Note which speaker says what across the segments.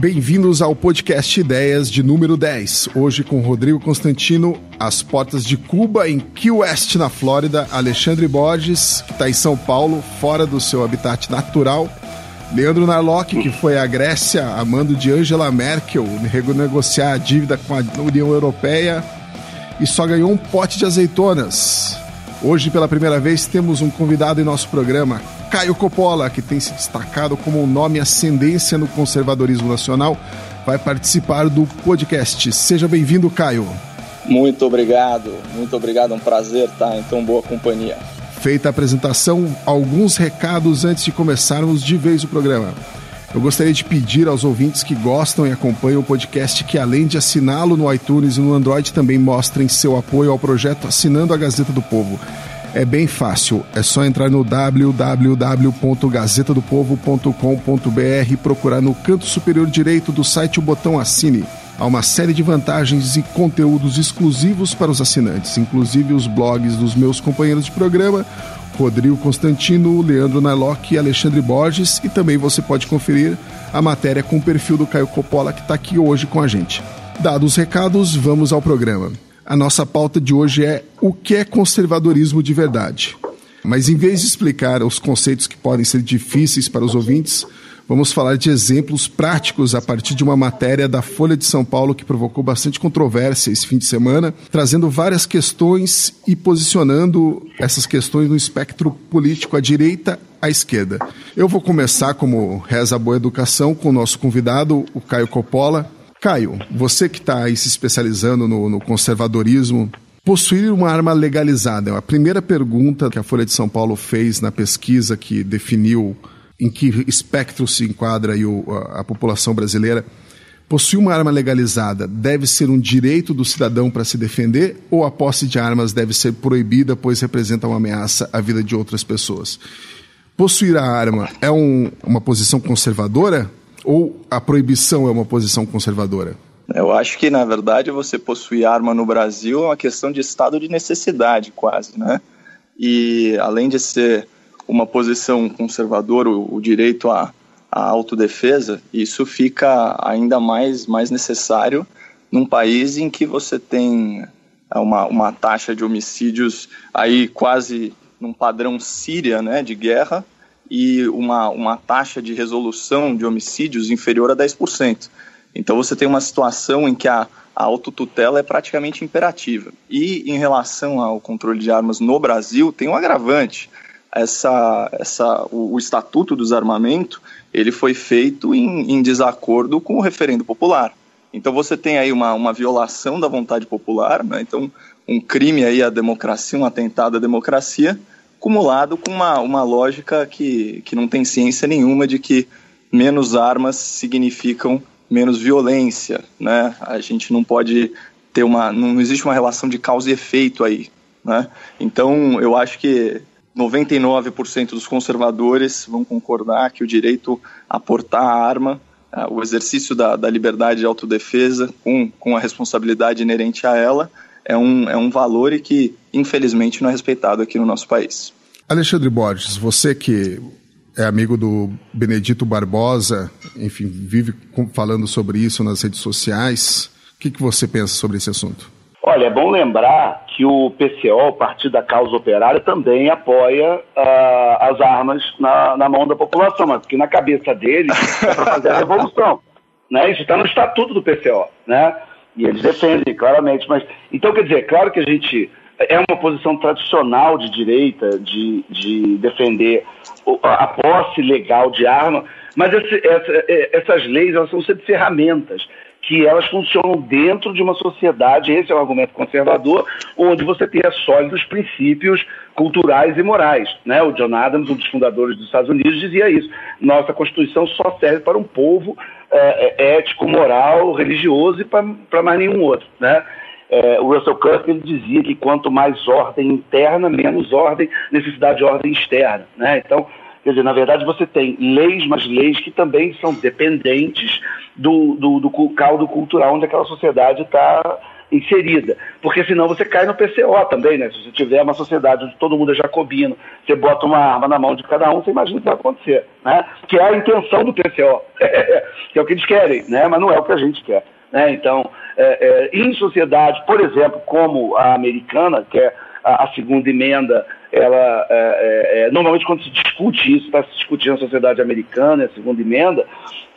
Speaker 1: Bem-vindos ao podcast Ideias de número 10. Hoje com Rodrigo Constantino, às portas de Cuba, em Key West, na Flórida, Alexandre Borges, que está em São Paulo, fora do seu habitat natural, Leandro Narlock, que foi à Grécia, a mando de Angela Merkel, renegociar a dívida com a União Europeia e só ganhou um pote de azeitonas. Hoje, pela primeira vez, temos um convidado em nosso programa, Caio Coppola, que tem se destacado como um nome ascendência no conservadorismo nacional, vai participar do podcast. Seja bem-vindo, Caio.
Speaker 2: Muito obrigado, muito obrigado, é um prazer estar em tão boa companhia.
Speaker 1: Feita a apresentação, alguns recados antes de começarmos de vez o programa. Eu gostaria de pedir aos ouvintes que gostam e acompanham o podcast que, além de assiná-lo no iTunes e no Android, também mostrem seu apoio ao projeto assinando a Gazeta do Povo. É bem fácil, é só entrar no www.gazetadopovo.com.br e procurar no canto superior direito do site o botão Assine. Há uma série de vantagens e conteúdos exclusivos para os assinantes, inclusive os blogs dos meus companheiros de programa, Rodrigo Constantino, Leandro Narlock e Alexandre Borges. E também você pode conferir a matéria com o perfil do Caio Coppola, que está aqui hoje com a gente. Dados os recados, vamos ao programa. A nossa pauta de hoje é o que é conservadorismo de verdade. Mas em vez de explicar os conceitos que podem ser difíceis para os ouvintes, Vamos falar de exemplos práticos a partir de uma matéria da Folha de São Paulo que provocou bastante controvérsia esse fim de semana, trazendo várias questões e posicionando essas questões no espectro político à direita à esquerda. Eu vou começar, como reza a boa educação, com o nosso convidado, o Caio Coppola. Caio, você que está aí se especializando no, no conservadorismo, Possuir uma arma legalizada é a primeira pergunta que a Folha de São Paulo fez na pesquisa que definiu em que espectro se enquadra a, a população brasileira, possuir uma arma legalizada deve ser um direito do cidadão para se defender ou a posse de armas deve ser proibida, pois representa uma ameaça à vida de outras pessoas? Possuir a arma é um, uma posição conservadora ou a proibição é uma posição conservadora?
Speaker 2: Eu acho que, na verdade, você possuir arma no Brasil é uma questão de estado de necessidade, quase, né? E além de ser uma posição conservadora, o, direito à, à autodefesa, isso fica ainda mais, mais necessário num país em que você tem é, uma, uma taxa de homicídios aí quase num padrão Síria, né, de guerra, e uma, uma taxa de resolução de homicídios inferior a 10%. Então você tem uma situação em que a, a autotutela é praticamente imperativa. E em relação ao controle de armas no Brasil, tem um agravante essa, essa, o, o Estatuto dos Armamentos ele foi feito em, em, desacordo com o referendo popular. Então você tem aí uma, uma violação da vontade popular, né? então um crime aí à democracia, um atentado à democracia, acumulado com uma, uma lógica que, que não tem ciência nenhuma de que menos armas significam menos violência, né? A gente não pode ter uma, não existe uma relação de causa e efeito aí, né? Então eu acho que 99% dos conservadores vão concordar que o direito a portar a arma, o exercício da, da liberdade de autodefesa, com, com a responsabilidade inerente a ela, é um, é um valor e que, infelizmente, não é respeitado aqui no nosso país.
Speaker 1: Alexandre Borges, você que é amigo do Benedito Barbosa, enfim, vive falando sobre isso nas redes sociais, o que, que você pensa sobre esse assunto?
Speaker 3: Olha, é bom lembrar que o PCO, o Partido da Causa Operária, também apoia uh, as armas na, na, mão da população, mas porque na cabeça deles é para fazer a revolução. Né? Isso está no estatuto do PCO, né? E eles defendem claramente. Mas, então, quer dizer, claro que a gente é uma posição tradicional de direita de, de defender a posse legal de arma, mas esse, essa, essas leis elas são sempre ferramentas que elas funcionam dentro de uma sociedade, esse é o argumento conservador, onde você tenha sólidos princípios culturais e morais. Né? O John Adams, um dos fundadores dos Estados Unidos, dizia isso. Nossa Constituição só serve para um povo é, é ético, moral, religioso e para mais nenhum outro. Né? É, o Russell Kirk ele dizia que quanto mais ordem interna, menos ordem, necessidade de ordem externa. Né? Então, Quer dizer, na verdade, você tem leis, mas leis que também são dependentes do, do, do caldo cultural onde aquela sociedade está inserida, porque senão você cai no PCO também, né? Se você tiver uma sociedade onde todo mundo é jacobino, você bota uma arma na mão de cada um, você imagina o que vai acontecer, né? Que é a intenção do PCO, que é o que eles querem, né? Mas não é o que a gente quer, né? Então, é, é, em sociedades, por exemplo, como a americana, que é a, a segunda emenda, ela é, é, é normalmente quando se discute isso, está se discutindo a sociedade americana, a segunda emenda,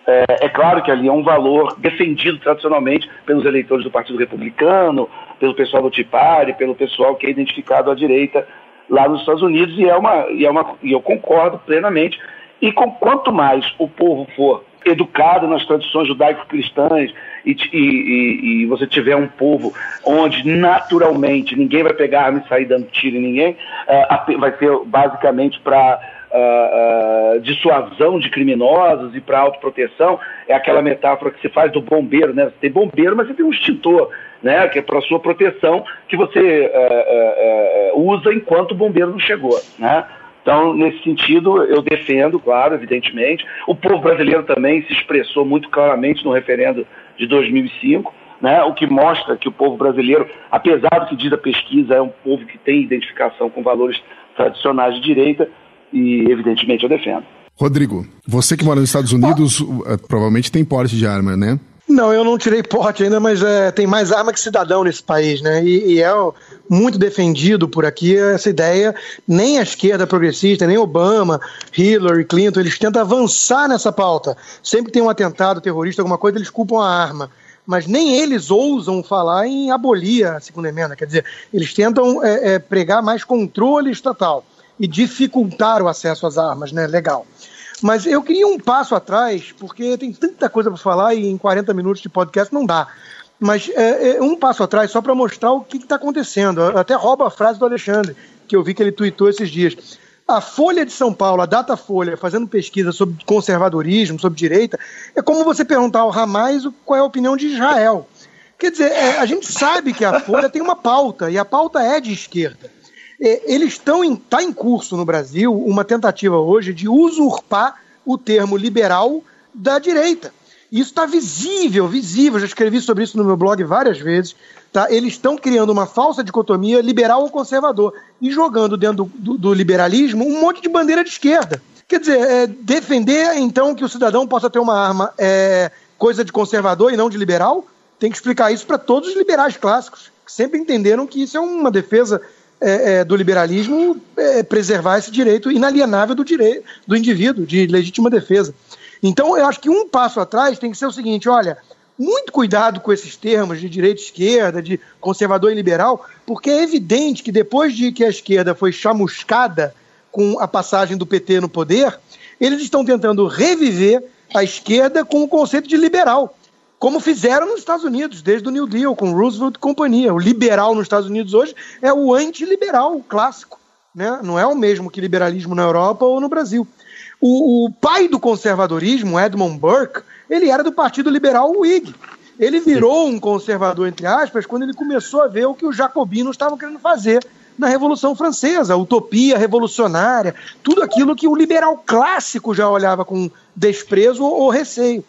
Speaker 3: é, é, claro que ali é um valor defendido tradicionalmente pelos eleitores do Partido Republicano, pelo pessoal do Tea Party, pelo pessoal que é identificado à direita lá nos Estados Unidos, e, é uma, e, é uma, e eu concordo plenamente. E com, quanto mais o povo for educado nas tradições judaico-cristãs e, e, e, você tiver um povo onde naturalmente ninguém vai pegar arma e sair dando tiro em ninguém, uh, vai ser basicamente para uh, uh, dissuasão de criminosos e para autoproteção, é aquela metáfora que se faz do bombeiro, né? Você tem bombeiro, mas você tem um extintor, né? Que é para sua proteção que você uh, usa enquanto o bombeiro não chegou, né? Então, nesse sentido, eu defendo, claro, evidentemente. O povo brasileiro também se expressou muito claramente no referendo de 2005, né, o que mostra que o povo brasileiro, apesar do que diz a pesquisa, é um povo que tem identificação com valores tradicionais de direita, e, evidentemente, eu defendo.
Speaker 1: Rodrigo, você que mora nos Estados Unidos, uh, provavelmente tem porte de arma, né?
Speaker 4: Não, eu não tirei porte ainda, mas é, tem mais arma que cidadão nesse país, né? E, e, é muito defendido por aqui essa ideia. Nem a esquerda progressista, nem Obama, Hillary Clinton, eles tentam avançar nessa pauta. Sempre tem um atentado terrorista, alguma coisa, eles culpam a arma. Mas nem eles ousam falar em abolir a segunda emenda. Quer dizer, eles tentam é, é, pregar mais controle estatal e dificultar o acesso às armas, né? Legal. Mas eu queria um passo atrás, porque tem tanta coisa para falar e em 40 minutos de podcast não dá. Mas é, é um passo atrás, só para mostrar o que está acontecendo. Eu até roubo a frase do Alexandre, que eu vi que ele tweetou esses dias. A Folha de São Paulo, a Datafolha, fazendo pesquisa sobre conservadorismo, sobre direita, é como você perguntar ao Ramais qual é a opinião de Israel. Quer dizer, é, a gente sabe que a Folha tem uma pauta, e a pauta é de esquerda. É, eles estão em, tá em curso no Brasil uma tentativa hoje de usurpar o termo liberal da direita. Isso está visível, visível. Já escrevi sobre isso no meu blog várias vezes. Tá? Eles estão criando uma falsa dicotomia liberal ou conservador e jogando dentro do, do, do liberalismo um monte de bandeira de esquerda. Quer dizer, é, defender então que o cidadão possa ter uma arma é coisa de conservador e não de liberal, tem que explicar isso para todos os liberais clássicos, que sempre entenderam que isso é uma defesa é, é, do liberalismo é, preservar esse direito inalienável do direito do indivíduo de legítima defesa. Então, eu acho que um passo atrás tem que ser o seguinte: olha, muito cuidado com esses termos de direita e esquerda, de conservador e liberal, porque é evidente que depois de que a esquerda foi chamuscada com a passagem do PT no poder, eles estão tentando reviver a esquerda com o conceito de liberal como fizeram nos Estados Unidos, desde o New Deal, com Roosevelt e companhia. O liberal nos Estados Unidos hoje é o antiliberal clássico, né? não é o mesmo que liberalismo na Europa ou no Brasil. O, o pai do conservadorismo, Edmund Burke, ele era do Partido Liberal Whig. Ele virou um conservador, entre aspas, quando ele começou a ver o que os jacobinos estavam querendo fazer na Revolução Francesa, a utopia revolucionária, tudo aquilo que o liberal clássico já olhava com desprezo ou receio.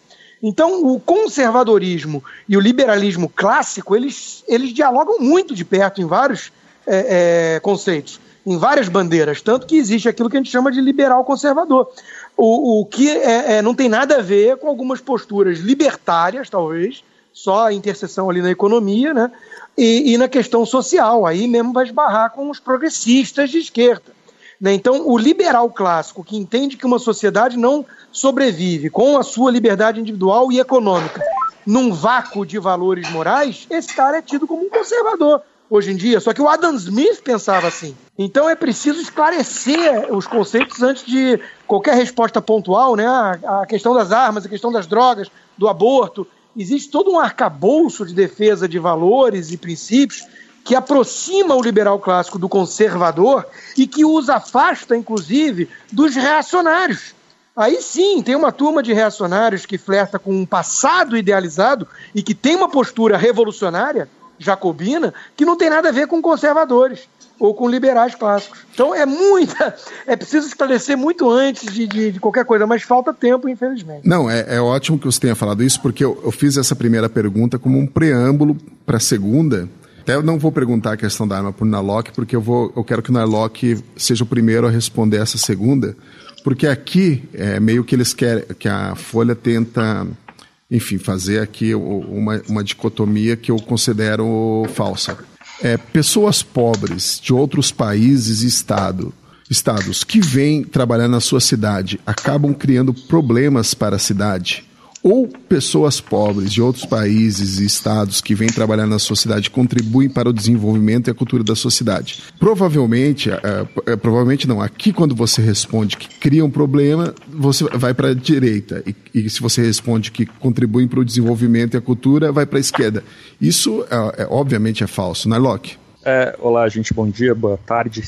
Speaker 4: Então, o conservadorismo e o liberalismo clássico, eles, eles dialogam muito de perto em vários é, é, conceitos, em várias bandeiras, tanto que existe aquilo que a gente chama de liberal conservador. O, o que é, é não tem nada a ver com algumas posturas libertárias, talvez, só a interseção ali na economia, né? E, e na questão social, aí mesmo vai esbarrar com os progressistas de esquerda. Né? Então, o liberal clássico, que entende que uma sociedade não sobrevive com a sua liberdade individual e econômica num vácuo de valores morais, esse cara é tido como um conservador hoje em dia. Só que o Adam Smith pensava assim. Então é preciso esclarecer os conceitos antes de qualquer resposta pontual, né? A questão das armas, a questão das drogas, do aborto. Existe todo um arcabouço de defesa de valores e princípios que aproxima o liberal clássico do conservador e que os afasta, inclusive, dos reacionários. Aí sim, tem uma turma de reacionários que flerta com um passado idealizado e que tem uma postura revolucionária, jacobina, que não tem nada a ver com conservadores. ou com liberais clássicos. Então é muita. É preciso esclarecer muito antes de, de, de qualquer coisa, mas falta tempo, infelizmente.
Speaker 1: Não, é, é, ótimo que você tenha falado isso, porque eu, eu fiz essa primeira pergunta como um preâmbulo para a segunda. Até eu não vou perguntar a questão da arma para o Narlock, porque eu, vou, eu quero que o Narlock seja o primeiro a responder essa segunda, porque aqui é meio que eles querem, que a Folha tenta, enfim, fazer aqui uma, uma dicotomia que eu considero falsa. É, pessoas pobres de outros países e estado, estados que vêm trabalhar na sua cidade acabam criando problemas para a cidade ou pessoas pobres de outros países e estados que vêm trabalhar na sua cidade contribuem para o desenvolvimento e a cultura da sua cidade. Provavelmente, é, provavelmente não, aqui quando você responde que cria um problema, você vai para a direita. E, e, se você responde que contribuem para o desenvolvimento e a cultura, vai para a esquerda. Isso, é, é, obviamente, é falso, não é, Locke?
Speaker 5: É, olá, gente, bom dia, boa tarde.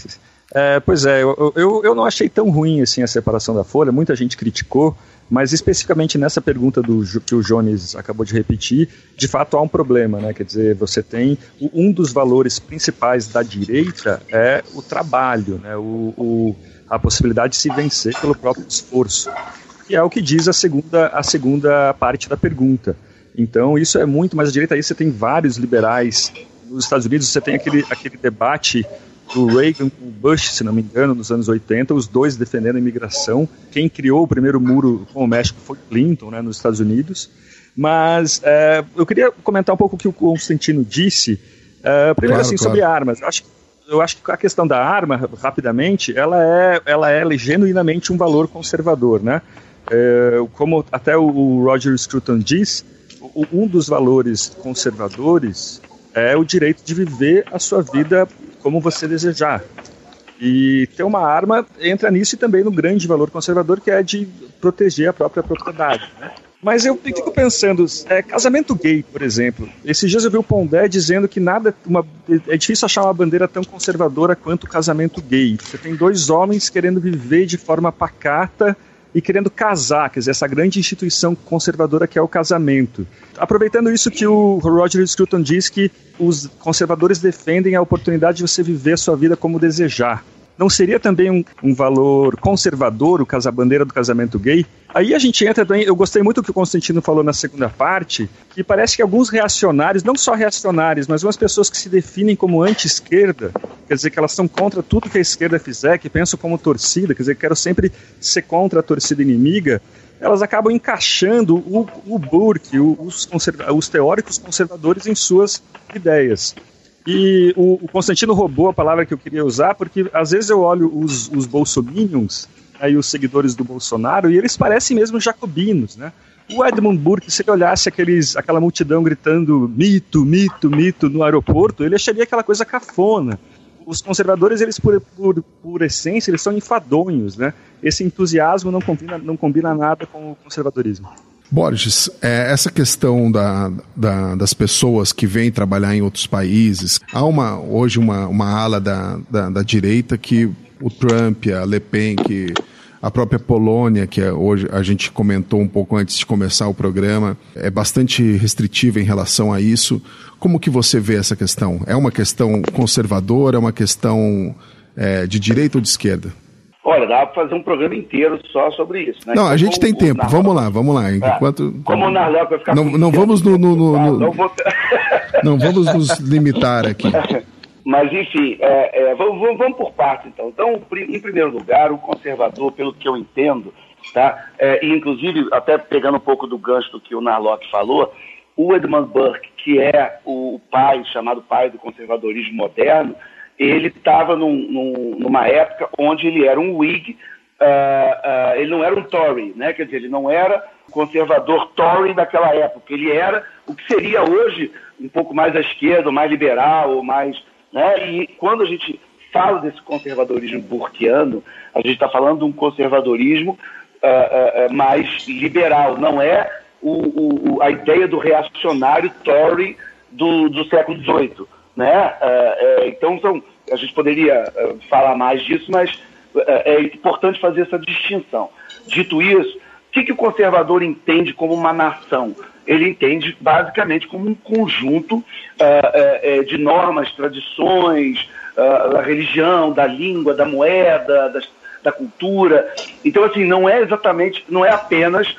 Speaker 5: É, pois é, eu, eu, eu, não achei tão ruim assim a separação da Folha, muita gente criticou, mas especificamente nessa pergunta do, que o Jones acabou de repetir, de fato há um problema, né? Quer dizer, você tem um dos valores principais da direita é o trabalho, né? O, o, a possibilidade de se vencer pelo próprio esforço, que é o que diz a segunda, a segunda parte da pergunta. Então isso é muito mais à direita. Aí você tem vários liberais nos Estados Unidos. Você tem aquele, aquele debate do Reagan com o Bush, se não me engano, nos anos 80, os dois defendendo a imigração. Quem criou o primeiro muro com o México foi Clinton, né, nos Estados Unidos. Mas é, eu queria comentar um pouco o que o Constantino disse. É, primeiro, claro, assim, claro. sobre armas. Eu acho, eu acho que a questão da arma, rapidamente, ela é, ela é genuinamente um valor conservador, né? É, como até o Roger Scruton diz, um dos valores conservadores é o direito de viver a sua vida como você desejar. E ter uma arma entra nisso e também no grande valor conservador que é de proteger a própria propriedade. Né? Mas eu fico pensando, é, casamento gay, por exemplo. Esses dias eu vi o Pondé dizendo que nada, uma, é difícil achar uma bandeira tão conservadora quanto o casamento gay. Você tem dois homens querendo viver de forma pacata e querendo casar, quer dizer, essa grande instituição conservadora que é o casamento. Aproveitando isso que o Roger Scruton diz que os conservadores defendem a oportunidade de você viver a sua vida como desejar. Não seria também um, um valor conservador o casa-bandeira do casamento gay? Aí a gente entra também. Eu gostei muito do que o Constantino falou na segunda parte, que parece que alguns reacionários, não só reacionários, mas umas pessoas que se definem como anti-esquerda, quer dizer, que elas são contra tudo que a esquerda fizer, que pensam como torcida, quer dizer, que quero sempre ser contra a torcida inimiga, elas acabam encaixando o, o Burke, os, os teóricos conservadores em suas ideias. E o, o, Constantino roubou a palavra que eu queria usar, porque às vezes eu olho os, os bolsominions, aí os seguidores do Bolsonaro, e eles parecem mesmo jacobinos, né? O Edmund Burke, se ele olhasse aqueles, aquela multidão gritando mito, mito, mito no aeroporto, ele acharia aquela coisa cafona. Os conservadores, eles por, por, por essência, eles são enfadonhos, né? Esse entusiasmo não combina, não combina nada com o conservadorismo.
Speaker 1: Borges, é, essa questão da, da, das pessoas que vêm trabalhar em outros países, há uma, hoje uma, uma ala da, da, da direita que o Trump, a Le Pen, que a própria Polônia, que é, hoje a gente comentou um pouco antes de começar o programa, é bastante restritiva em relação a isso. Como que você vê essa questão? É uma questão conservadora, é uma questão é, de direita ou de esquerda?
Speaker 3: Olha, dá para fazer um programa inteiro só sobre isso. Né?
Speaker 1: Não, então, a gente tem tempo. Vamos lá, vamos lá. É. Enquanto,
Speaker 3: é. Como o Narlock vai ficar...
Speaker 1: Não, não vamos no... no, no, no não, vou... não, vamos nos limitar aqui.
Speaker 3: Mas, enfim, é, é, vamos, vamos, vamos, por partes, então. Então, em primeiro lugar, o conservador, pelo que eu entendo, tá? É, e inclusive, até pegando um pouco do gancho do que o Narlock falou, o Edmund Burke, que é o pai, chamado pai do conservadorismo moderno, ele estava num, num, numa época onde ele era um Whig, uh, uh, ele não era um Tory, né? quer dizer, ele não era conservador Tory daquela época, ele era o que seria hoje um pouco mais à esquerda, mais liberal, mais. Né? E quando a gente fala desse conservadorismo burkiano, a gente está falando de um conservadorismo uh, mais liberal, não é o, o, a ideia do reacionário Tory do, do século XVIII. Né? É, é, então, são, a gente poderia é, falar mais disso, mas é importante fazer essa distinção. Dito isso, o que, que o conservador entende como uma nação? Ele entende basicamente como um conjunto de normas, tradições, da religião, da língua, da moeda, da cultura. Então, assim, não é exatamente, não é apenas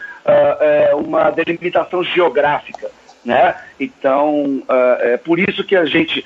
Speaker 3: uma delimitação geográfica. Né? Então, uh, é por isso que a gente,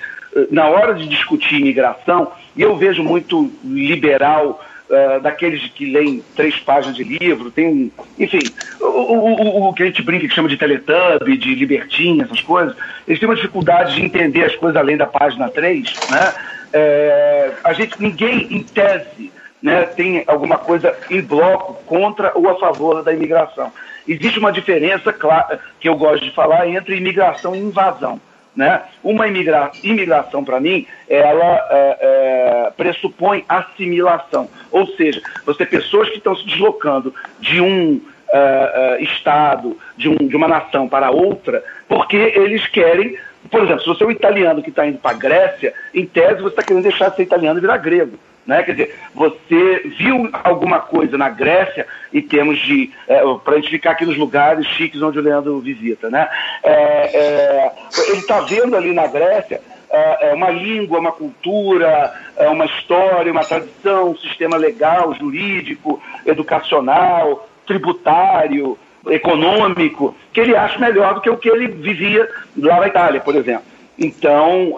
Speaker 3: na hora de discutir imigração, e eu vejo muito liberal uh, daqueles que leem três páginas de livro, tem, enfim, o, o, o, que a gente brinca que chama de teletubbie, de libertinha, essas coisas, eles têm uma dificuldade de entender as coisas além da página 3, né? É, a gente, ninguém, em tese, né, tem alguma coisa em bloco contra ou a favor da imigração. Existe uma diferença clara, que eu gosto de falar entre imigração e invasão. Né? Uma imigra imigração, para mim, ela é, é, pressupõe assimilação. Ou seja, você pessoas que estão se deslocando de um uh, uh, estado, de, um, de uma nação para outra, porque eles querem. Por exemplo, se você é um italiano que está indo para a Grécia, em tese você está querendo deixar de ser italiano e virar grego. Né? Quer dizer, você viu alguma coisa na Grécia, em termos de. É, para a gente ficar aqui nos lugares chiques onde o Leandro visita, né? É, é, ele está vendo ali na Grécia é, é uma língua, uma cultura, é uma história, uma tradição, um sistema legal, jurídico, educacional, tributário, econômico, que ele acha melhor do que o que ele vivia lá na Itália, por exemplo. Então,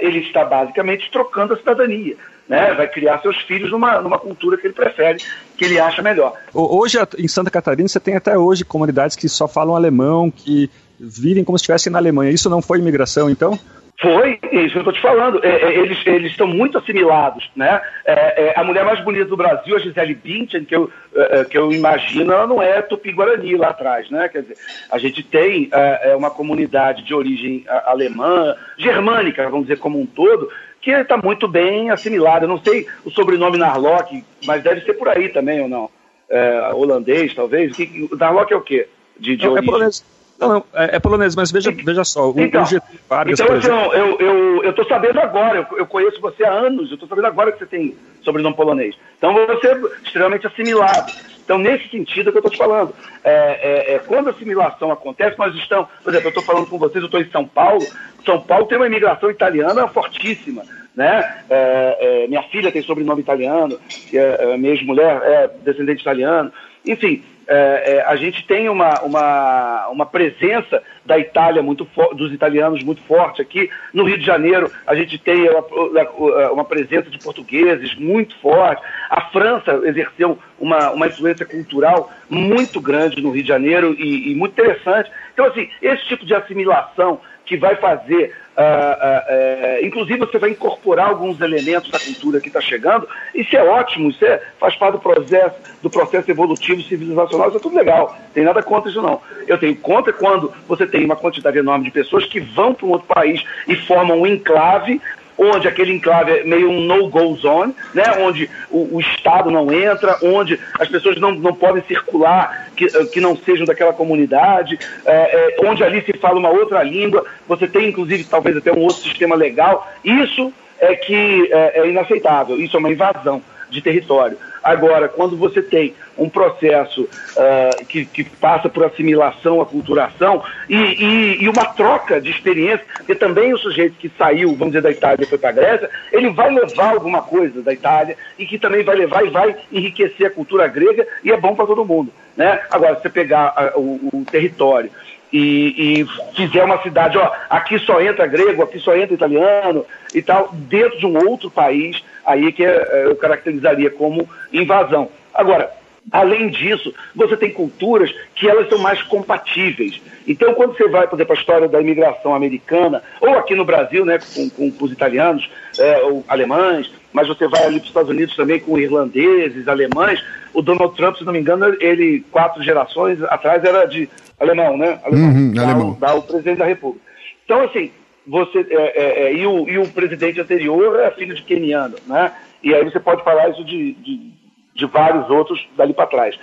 Speaker 3: ele está basicamente trocando a cidadania né, vai criar seus filhos numa, numa cultura que ele prefere, que ele acha melhor.
Speaker 5: Hoje, em Santa Catarina, você tem até hoje comunidades que só falam alemão, que vivem como se estivessem na Alemanha. Isso não foi imigração, então?
Speaker 3: Foi, é isso que eu estou te falando. É, é, eles, eles estão muito assimilados. Né? É, é, a mulher mais bonita do Brasil, a Gisele Bündchen, que eu, é, que eu imagino, ela não é tupi-guarani lá atrás. Né? Quer dizer, a gente tem uma comunidade de origem alemã, germânica, vamos dizer, como um todo, que está muito bem assimilado. Eu não sei o sobrenome Narlock, mas deve ser por aí também ou não. É, holandês, talvez. O Narlock é o quê?
Speaker 5: De, de não, é polonês. Não, não, é, é, polonês, mas veja, veja só, o,
Speaker 3: então,
Speaker 5: o
Speaker 3: Getúlio Vargas, então, assim, eu, eu, eu tô sabendo agora, eu, eu conheço você há anos, eu estou sabendo agora que você tem sobrenome polonês. Então você é extremamente assimilado. Então, nesse sentido é que eu estou te falando. É, é, é, quando a assimilação acontece, nós estamos, por exemplo, eu estou falando com vocês, eu estou em São Paulo, São Paulo tem uma imigração italiana fortíssima. Né? É, é, minha filha tem sobrenome italiano, é, minha ex-mulher é descendente italiano. Enfim, é, é, a gente tem uma, uma, uma presença da Itália muito dos italianos muito forte aqui. No Rio de Janeiro, a gente tem uma, uma presença de portugueses muito forte. A França exerceu uma, uma influência cultural muito grande no Rio de Janeiro e, e muito interessante. Então, assim, esse tipo de assimilação que vai fazer Uh, uh, uh, inclusive você vai incorporar alguns elementos da cultura que está chegando, isso é ótimo, isso é, faz parte do processo, do processo evolutivo civilizacional, isso é tudo legal, tem nada contra isso não. Eu tenho contra quando você tem uma quantidade enorme de pessoas que vão para um outro país e formam um enclave onde aquele enclave é meio um no-go zone, né? onde o, o, Estado não entra, onde as pessoas não, não podem circular que, eh, que não sejam daquela comunidade, é, é, onde ali se fala uma outra língua, você tem inclusive talvez até um outro sistema legal. Isso é que é, é inaceitável, isso é uma invasão de território. Agora, quando você tem um processo uh, que, que, passa por assimilação, aculturação e, e, e, uma troca de experiência, porque também o sujeito que saiu, vamos dizer, da Itália e foi para a Grécia, ele vai levar alguma coisa da Itália e que também vai levar e vai enriquecer a cultura grega e é bom para todo mundo. Né? Agora, se você pegar a, o, o território e, e, fizer uma cidade, ó, aqui só entra grego, aqui só entra italiano e tal, dentro de um outro país, aí que é, eu caracterizaria como invasão. Agora, além disso, você tem culturas que elas são mais compatíveis. Então, quando você vai, por exemplo, a história da imigração americana, ou aqui no Brasil, né, com, com, com os italianos, é, ou alemães, mas você vai ali para os Estados Unidos também com irlandeses, alemães, o Donald Trump, se não me engano, ele, quatro gerações atrás, era de alemão, né? Alemão,
Speaker 1: uhum, da, alemão.
Speaker 3: Da, o presidente da República. Então, assim, você é, é, é, e, o, e o presidente anterior é filho de keniano, né? E aí você pode falar isso de, de, de vários outros dali para trás.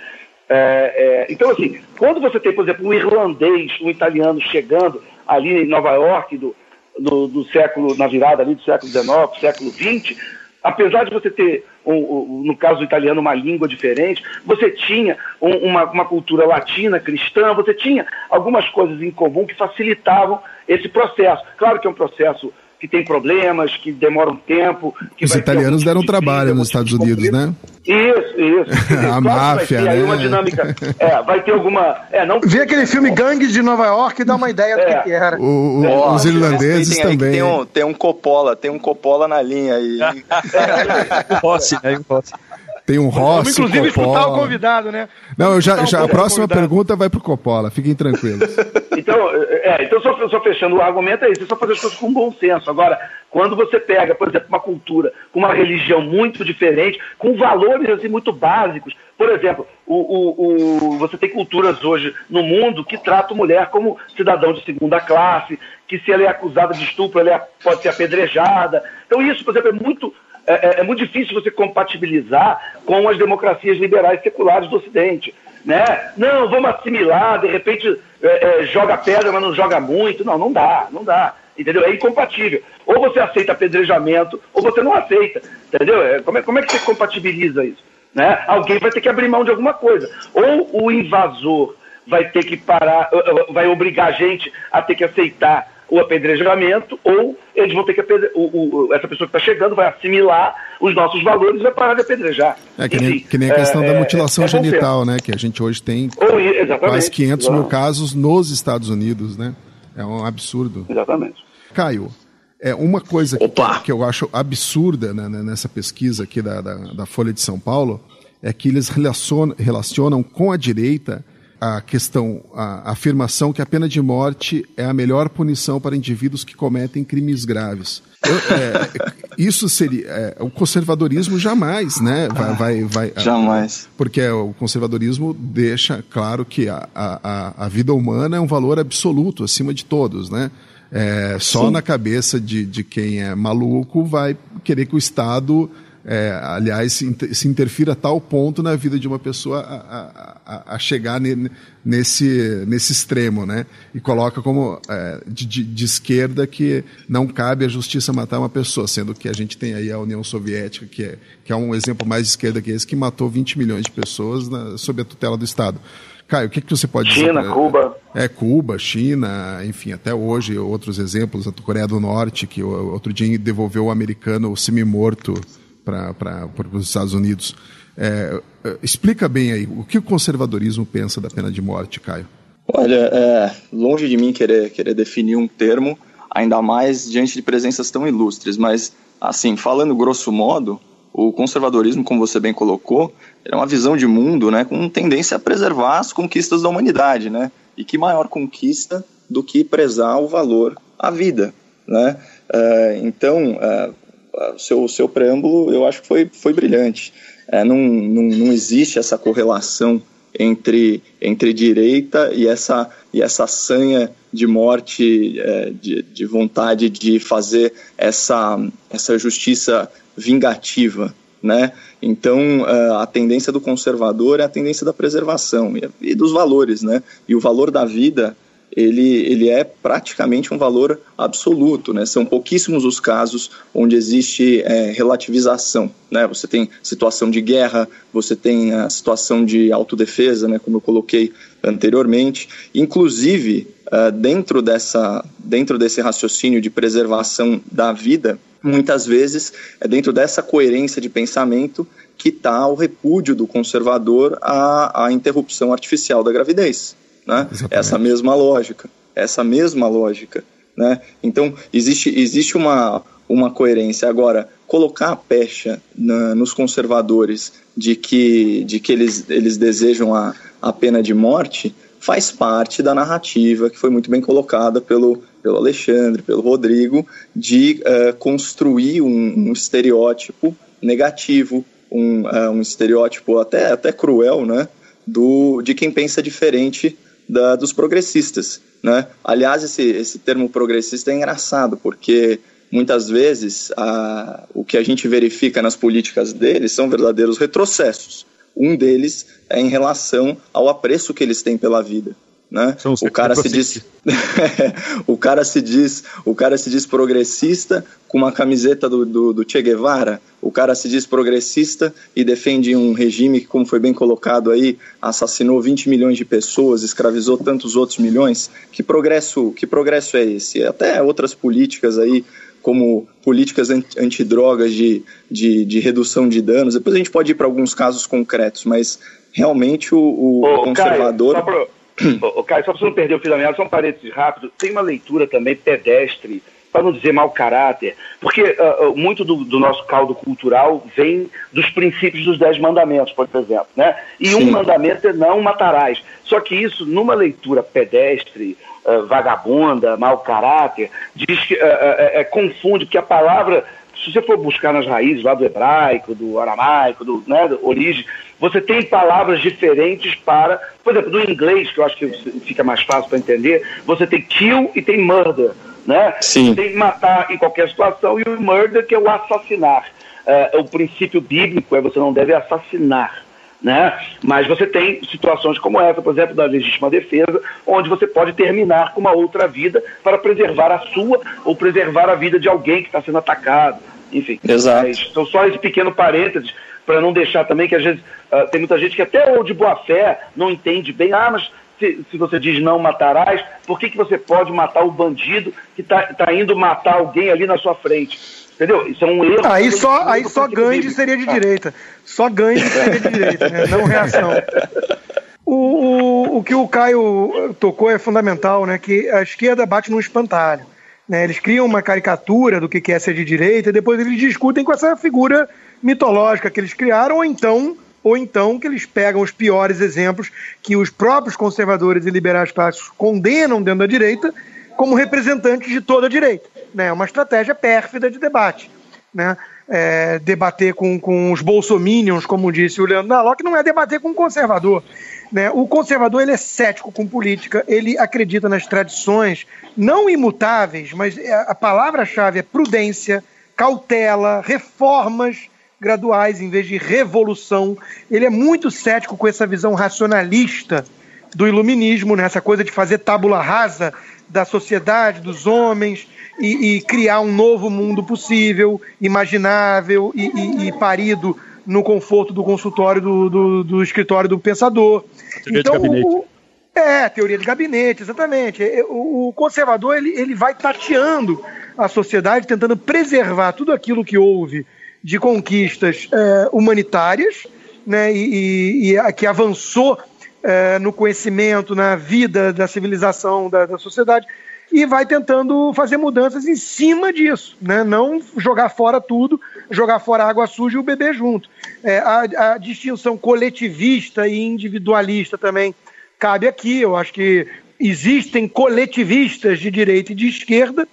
Speaker 3: É, é, então, assim, quando você tem, por exemplo, um irlandês, um italiano chegando ali em Nova York do, do, do século, na virada ali do século XIX, século XX, apesar de você ter, um, um, no caso do italiano, uma língua diferente, você tinha um, uma, uma, cultura latina, cristã, você tinha algumas coisas em comum que facilitavam esse processo. Claro que é um processo que tem problemas, que demoram tempo. Que
Speaker 1: Os italianos deram trabalho nos Estados Unidos, né?
Speaker 3: Isso, isso.
Speaker 1: a máfia,
Speaker 3: vai ter
Speaker 1: né?
Speaker 3: uma dinâmica. É, vai ter alguma. É, não...
Speaker 4: Vê aquele filme Gangues de Nova York e dá uma ideia é. do que, era.
Speaker 1: O, o, é, os irlandeses também.
Speaker 2: Tem um, tem um Coppola, tem um Coppola na linha aí.
Speaker 5: Posse, né? Posse.
Speaker 1: Tem um Rossi,
Speaker 4: Vamos, inclusive,
Speaker 1: Coppola.
Speaker 4: escutar o convidado, né?
Speaker 1: Não, eu já, já a próxima pergunta vai pro Coppola, fiquem tranquilos.
Speaker 3: Então, é, então só, só fechando o argumento é isso, é só fazer as coisas com bom senso. Agora, quando você pega, por exemplo, uma cultura com uma religião muito diferente, com valores assim muito básicos, por exemplo, o, o, o, você tem culturas hoje no mundo que tratam mulher como cidadão de segunda classe, que se ela é acusada de estupro, ela é, pode ser apedrejada. Então isso, por exemplo, é muito é, é, é, muito difícil você compatibilizar com as democracias liberais seculares do Ocidente. Né? Não, vamos assimilar, de repente é, é, joga pedra, mas não joga muito. Não, não dá, não dá. Entendeu? É incompatível. Ou você aceita apedrejamento, ou você não aceita. Entendeu? É, como, é, como é que você compatibiliza isso? Né? Alguém vai ter que abrir mão de alguma coisa. Ou o invasor vai ter que parar, vai obrigar a gente a ter que aceitar o apedrejamento, ou eles vão ter que apedre... o, o, essa pessoa que está chegando vai assimilar os nossos valores e vai parar de apedrejar.
Speaker 1: É que, nem, que nem a questão é, da mutilação é, é genital, né? Que a gente hoje tem
Speaker 3: ou,
Speaker 1: quase 500 mil casos nos Estados Unidos, né? É um absurdo.
Speaker 3: Exatamente.
Speaker 1: Caio, é uma coisa que, que eu acho absurda né, nessa pesquisa aqui da, da, da Folha de São Paulo é que eles relacionam, relacionam com a direita a questão, a, afirmação que a pena de morte é a melhor punição para indivíduos que cometem crimes graves. Eu, é, isso seria é, o conservadorismo jamais, né? Vai, vai, vai
Speaker 2: jamais.
Speaker 1: Porque o conservadorismo deixa claro que a, a, a vida humana é um valor absoluto acima de todos, né? É, só Sim. na cabeça de, de quem é maluco vai querer que o Estado é, aliás, se, interfira a tal ponto na vida de uma pessoa a, a, a chegar ne, nesse, nesse extremo, né? E coloca como é, de, de, de, esquerda que não cabe a justiça matar uma pessoa, sendo que a gente tem aí a União Soviética, que é, que é um exemplo mais de esquerda que esse, que matou 20 milhões de pessoas na, sob a tutela do Estado. Caio, o que, que você pode
Speaker 3: China,
Speaker 1: dizer?
Speaker 3: China, Cuba.
Speaker 1: É, Cuba, China, enfim, até hoje, outros exemplos, a Coreia do Norte, que outro dia devolveu o americano semi-morto para os Estados Unidos. É, é, explica bem aí, o que o conservadorismo pensa da pena de morte, Caio?
Speaker 2: Olha, é, longe de mim querer, querer definir um termo, ainda mais diante de presenças tão ilustres, mas, assim, falando grosso modo, o conservadorismo, como você bem colocou, é uma visão de mundo né, com tendência a preservar as conquistas da humanidade, né? E que maior conquista do que prezar o valor à vida, né? Uh, então, uh, o seu, seu preâmbulo eu acho que foi, foi brilhante. É, não, não, não existe essa correlação entre, entre direita e essa, e essa sanha de morte, é, de, de vontade de fazer essa, essa justiça vingativa. Né? Então, é, a tendência do conservador é a tendência da preservação e, dos valores. Né? E o valor da vida ele, ele é praticamente um valor absoluto, né? São pouquíssimos os casos onde existe é, relativização, né? Você tem situação de guerra, você tem a situação de autodefesa, né? Como eu coloquei anteriormente. Inclusive, uh, dentro, dessa, dentro desse raciocínio de preservação da vida, muitas vezes é dentro dessa coerência de pensamento que está o repúdio do conservador à, à interrupção artificial da gravidez. Né? Essa mesma lógica, essa mesma lógica. Né? Então, existe, existe uma, uma coerência. Agora, colocar a pecha na, nos conservadores de que, de que eles, eles desejam a, a pena de morte faz parte da narrativa que foi muito bem colocada pelo, pelo Alexandre, pelo Rodrigo, de uh, construir um, um, estereótipo negativo, um, uh, um estereótipo até, até cruel, né? Do, de quem pensa diferente da, dos progressistas. Né? Aliás, esse, esse termo progressista é engraçado, porque muitas vezes a, o que a gente verifica nas políticas deles são verdadeiros retrocessos. Um deles é em relação ao apreço que eles têm pela vida. Né? O cara se diz o cara se diz o cara se diz progressista com uma camiseta do, do, do, Che Guevara o cara se diz progressista e defende um regime que como foi bem colocado aí assassinou 20 milhões de pessoas escravizou tantos outros milhões que progresso que progresso é esse até outras políticas aí como políticas antidrogas de, de, de redução de danos. Depois a gente pode ir para alguns casos concretos, mas realmente o, o Ô, conservador.
Speaker 3: Caio, pra, Caio, só para você não perder o fio da meada, só um parênteses rápido, tem uma leitura também pedestre para não dizer mau caráter, porque uh, muito do, do, nosso caldo cultural vem dos princípios dos Dez Mandamentos, por exemplo, né? E Sim. um mandamento é não matarás. Só que isso, numa leitura pedestre, uh, vagabunda, mau caráter, diz que uh, confunde, porque a palavra se você for buscar nas raízes lá do hebraico, do aramaico, do, né, do origem, você tem palavras diferentes para, por exemplo, do inglês, que eu acho que fica mais fácil para entender, você tem kill e tem murder né?
Speaker 2: Sim.
Speaker 3: Tem que matar em qualquer situação, e o murder, que é o assassinar. É, o princípio bíblico é você não deve assassinar. Né? Mas você tem situações como essa, por exemplo, da legítima defesa, onde você pode terminar com uma outra vida para preservar a sua ou preservar a vida de alguém que está sendo atacado. Enfim,
Speaker 2: Exato.
Speaker 3: então só esse pequeno parênteses para não deixar também que às vezes uh, tem muita gente que até ou de boa fé não entende bem, ah, mas se, se, você diz não matarás, por que, que você pode matar o bandido que está tá indo matar alguém ali na sua frente? Entendeu? Isso é um erro.
Speaker 4: Aí só, aí só Gandhi seria de direita. Só Gandhi seria de direita, né? não reação. O, o, o que o Caio tocou é fundamental, né? Que a esquerda bate num espantalho. Né? Eles criam uma caricatura do que é ser de direita e depois eles discutem com essa figura mitológica que eles criaram, ou então ou então que eles pegam os piores exemplos que os próprios conservadores e liberais clássicos condenam dentro da direita como representantes de toda a direita. É né? uma estratégia pérfida de debate. Né? É, debater com, com os bolsominions, como disse o Leandro Nalok, não é debater com o conservador. Né? O conservador ele é cético com política, ele acredita nas tradições não imutáveis, mas a palavra-chave é prudência, cautela, reformas graduais em vez de revolução. Ele é muito cético com essa visão racionalista do iluminismo, né? essa coisa de fazer tábula rasa da sociedade, dos homens, e, e criar um novo mundo possível, imaginável e, e, e, parido no conforto do consultório do, do, do escritório do pensador.
Speaker 5: Teoria então, de gabinete. O,
Speaker 4: é, teoria de gabinete, exatamente. O, o conservador ele, ele vai tateando a sociedade, tentando preservar tudo aquilo que houve de conquistas é, humanitárias, né, e, e, e que avançou é, no conhecimento, na vida da civilização, da, da, sociedade, e vai tentando fazer mudanças em cima disso, né, não jogar fora tudo, jogar fora a água suja e o bebê junto. É, a, a distinção coletivista e individualista também cabe aqui, eu acho que existem coletivistas de direita e de esquerda,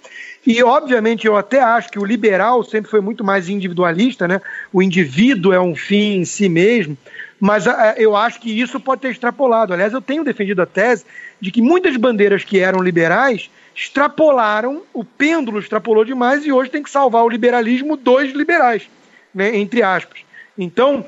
Speaker 4: e, obviamente, eu até acho que o liberal sempre foi muito mais individualista, né? O indivíduo é um fim em si mesmo, mas a, eu acho que isso pode ter extrapolado. Aliás, eu tenho defendido a tese de que muitas bandeiras que eram liberais extrapolaram, o pêndulo extrapolou demais e hoje tem que salvar o liberalismo dos liberais, né? entre aspas. Então,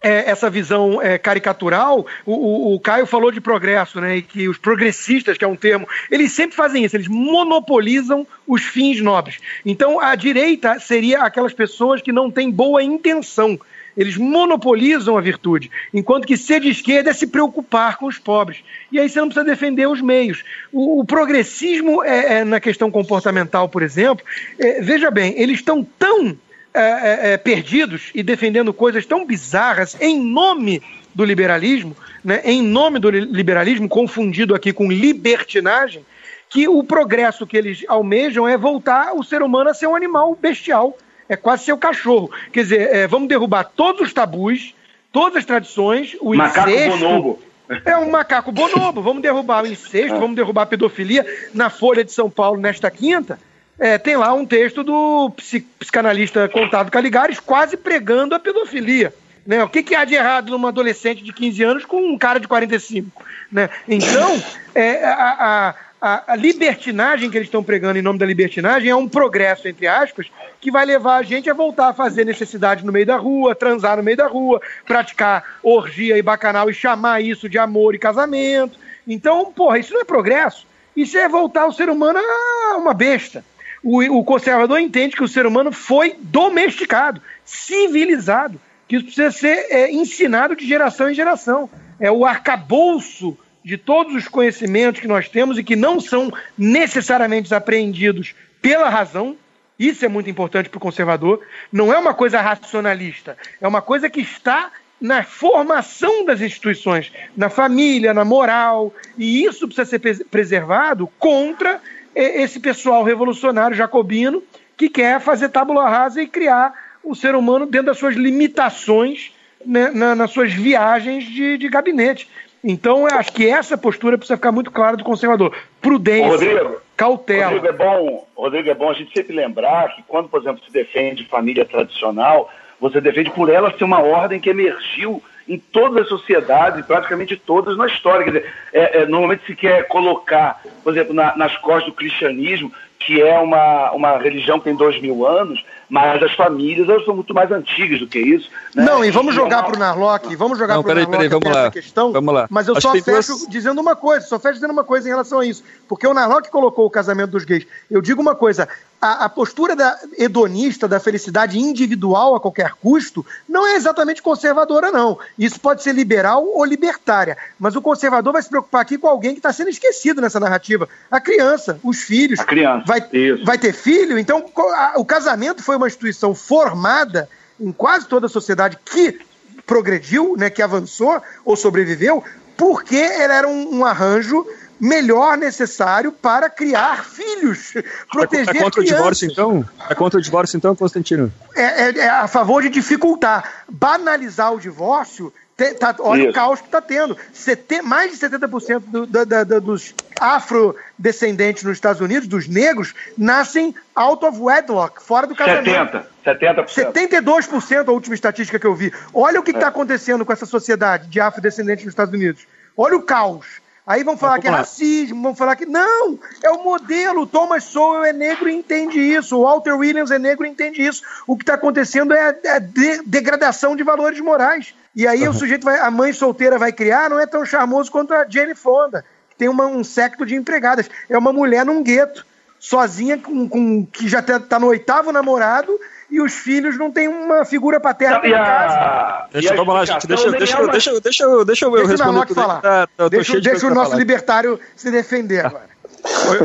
Speaker 4: é, essa visão é, caricatural, o, o, o, Caio falou de progresso, né? E que os progressistas, que é um termo, eles sempre fazem isso, eles monopolizam os fins nobres. Então, a direita seria aquelas pessoas que não têm boa intenção. Eles monopolizam a virtude, enquanto que ser de esquerda é se preocupar com os pobres. E aí você não precisa defender os meios. O, o progressismo, é, é, na questão comportamental, por exemplo, é, veja bem, eles estão tão é, é, é, perdidos e defendendo coisas tão bizarras em nome do liberalismo, né, em nome do liberalismo, confundido aqui com libertinagem, que o progresso que eles almejam é voltar o ser humano a ser um animal bestial, é quase ser o cachorro. Quer dizer, é, vamos derrubar todos os tabus, todas as tradições, o
Speaker 3: macaco incesto. Bonobo.
Speaker 4: É um macaco bonobo. Vamos derrubar o incesto, é. vamos derrubar a pedofilia. Na Folha de São Paulo, nesta quinta, é, tem lá um texto do psicanalista Contado Caligares quase pregando a pedofilia. Né? O que, que há de errado numa adolescente de 15 anos com um cara de 45? Né? Então, é, a, a, a, libertinagem que eles estão pregando em nome da libertinagem é um progresso, entre aspas, que vai levar a gente a voltar a fazer necessidade no meio da rua, transar no meio da rua, praticar orgia e bacanal e chamar isso de amor e casamento. Então, porra, isso não é progresso. Isso é voltar o ser humano a uma besta o, o conservador entende que o ser humano foi domesticado, civilizado, que isso precisa ser é, ensinado de geração em geração. É o arcabouço de todos os conhecimentos que nós temos e que não são necessariamente apreendidos pela razão, Isso é muito importante para o conservador. Não é uma coisa racionalista, é uma coisa que está na formação das instituições, na família, na moral, e isso precisa ser preservado contra esse pessoal revolucionário jacobino que quer fazer tábula rasa e criar o ser humano dentro das suas limitações né, na, nas suas viagens de, de gabinete. Então, eu acho que essa postura precisa ficar muito clara do conservador. Prudência, Rodrigo, cautela.
Speaker 3: Rodrigo é, bom, Rodrigo, é bom a gente sempre lembrar que quando, por exemplo, se defende família tradicional, você defende por ela ser uma ordem que emergiu em todas as sociedades, praticamente todas na história. Quer dizer, é, é, normalmente se quer colocar, por exemplo, na, nas costas do cristianismo, que é uma, uma religião que tem dois mil anos, mas as famílias elas são muito mais antigas do que isso.
Speaker 4: Né? Não, e vamos jogar para o Narlock, vamos jogar para o Narlock peraí, vamos lá. questão. Vamos lá. Mas eu Acho só fecho duas... dizendo uma coisa, só fecho dizendo uma coisa em relação a isso. Porque o Narlock colocou o casamento dos gays. Eu digo uma coisa, a, a, postura da hedonista, da felicidade individual a qualquer custo, não é exatamente conservadora, não. Isso pode ser liberal ou libertária. Mas o conservador vai se preocupar aqui com alguém que está sendo esquecido nessa narrativa. A criança, os filhos.
Speaker 3: A criança.
Speaker 4: Vai, vai ter filho, então a, o casamento foi uma instituição formada em quase toda a sociedade que progrediu, né, que avançou ou sobreviveu, porque ele era um, um arranjo melhor necessário para criar filhos, proteger
Speaker 5: é, é contra crianças. o divórcio então? É contra o divórcio então, Constantino?
Speaker 4: É, é, é a favor de dificultar, banalizar o divórcio. Te, tá, olha Isso. o caos que está tendo. Sete, mais de 70% do, da, da, da, dos afrodescendentes nos Estados Unidos, dos negros, nascem out of wedlock, fora do casamento.
Speaker 3: 70%. 70%.
Speaker 4: 72% a última estatística que eu vi. Olha o que está é. acontecendo com essa sociedade de afrodescendentes nos Estados Unidos. Olha o caos. Aí vão falar que é racismo, vão falar que. Não! É o modelo. Thomas Sowell é negro e entende isso. O Walter Williams é negro e entende isso. O que está acontecendo é a é de degradação de valores morais. E aí uhum. o sujeito vai. A mãe solteira vai criar, não é tão charmoso quanto a Jane Fonda, que tem uma, um secto de empregadas. É uma mulher num gueto, sozinha, com, com que já está tá no oitavo namorado e os filhos não têm uma figura paterna em casa.
Speaker 5: Deixa, vamos lá, gente. Deixa, deixa, deixa, deixa, deixa, eu, deixa eu deixa responder.
Speaker 4: Falar. Tá, tá, deixa deixa o nosso falar. libertário se defender agora.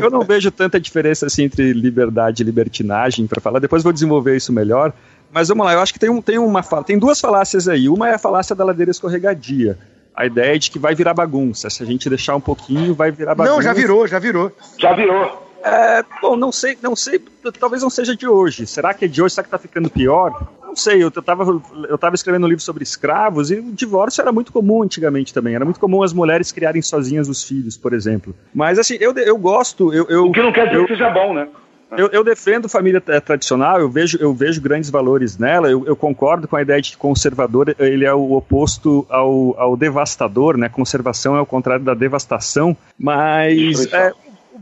Speaker 5: Eu não vejo tanta diferença assim entre liberdade e libertinagem para falar. Depois vou desenvolver isso melhor. Mas vamos lá, eu acho que tem, um, tem uma tem duas falácias aí. Uma é a falácia da ladeira escorregadia. A ideia de que vai virar bagunça. Se a gente deixar um pouquinho, vai virar bagunça.
Speaker 4: Não, já virou, já virou.
Speaker 3: Já virou.
Speaker 5: É, bom, não sei, não sei, talvez não seja de hoje. Será que é de hoje? Será que está ficando pior? Não sei, eu estava eu tava escrevendo um livro sobre escravos e o divórcio era muito comum antigamente também. Era muito comum as mulheres criarem sozinhas os filhos, por exemplo. Mas assim, eu, eu gosto. Eu, eu,
Speaker 3: o que não quer dizer eu, que seja bom, né?
Speaker 5: Eu, eu, defendo família tradicional, eu vejo, eu vejo grandes valores nela, eu, eu, concordo com a ideia de que conservador ele é o oposto ao, ao devastador, né? Conservação é o contrário da devastação, mas é,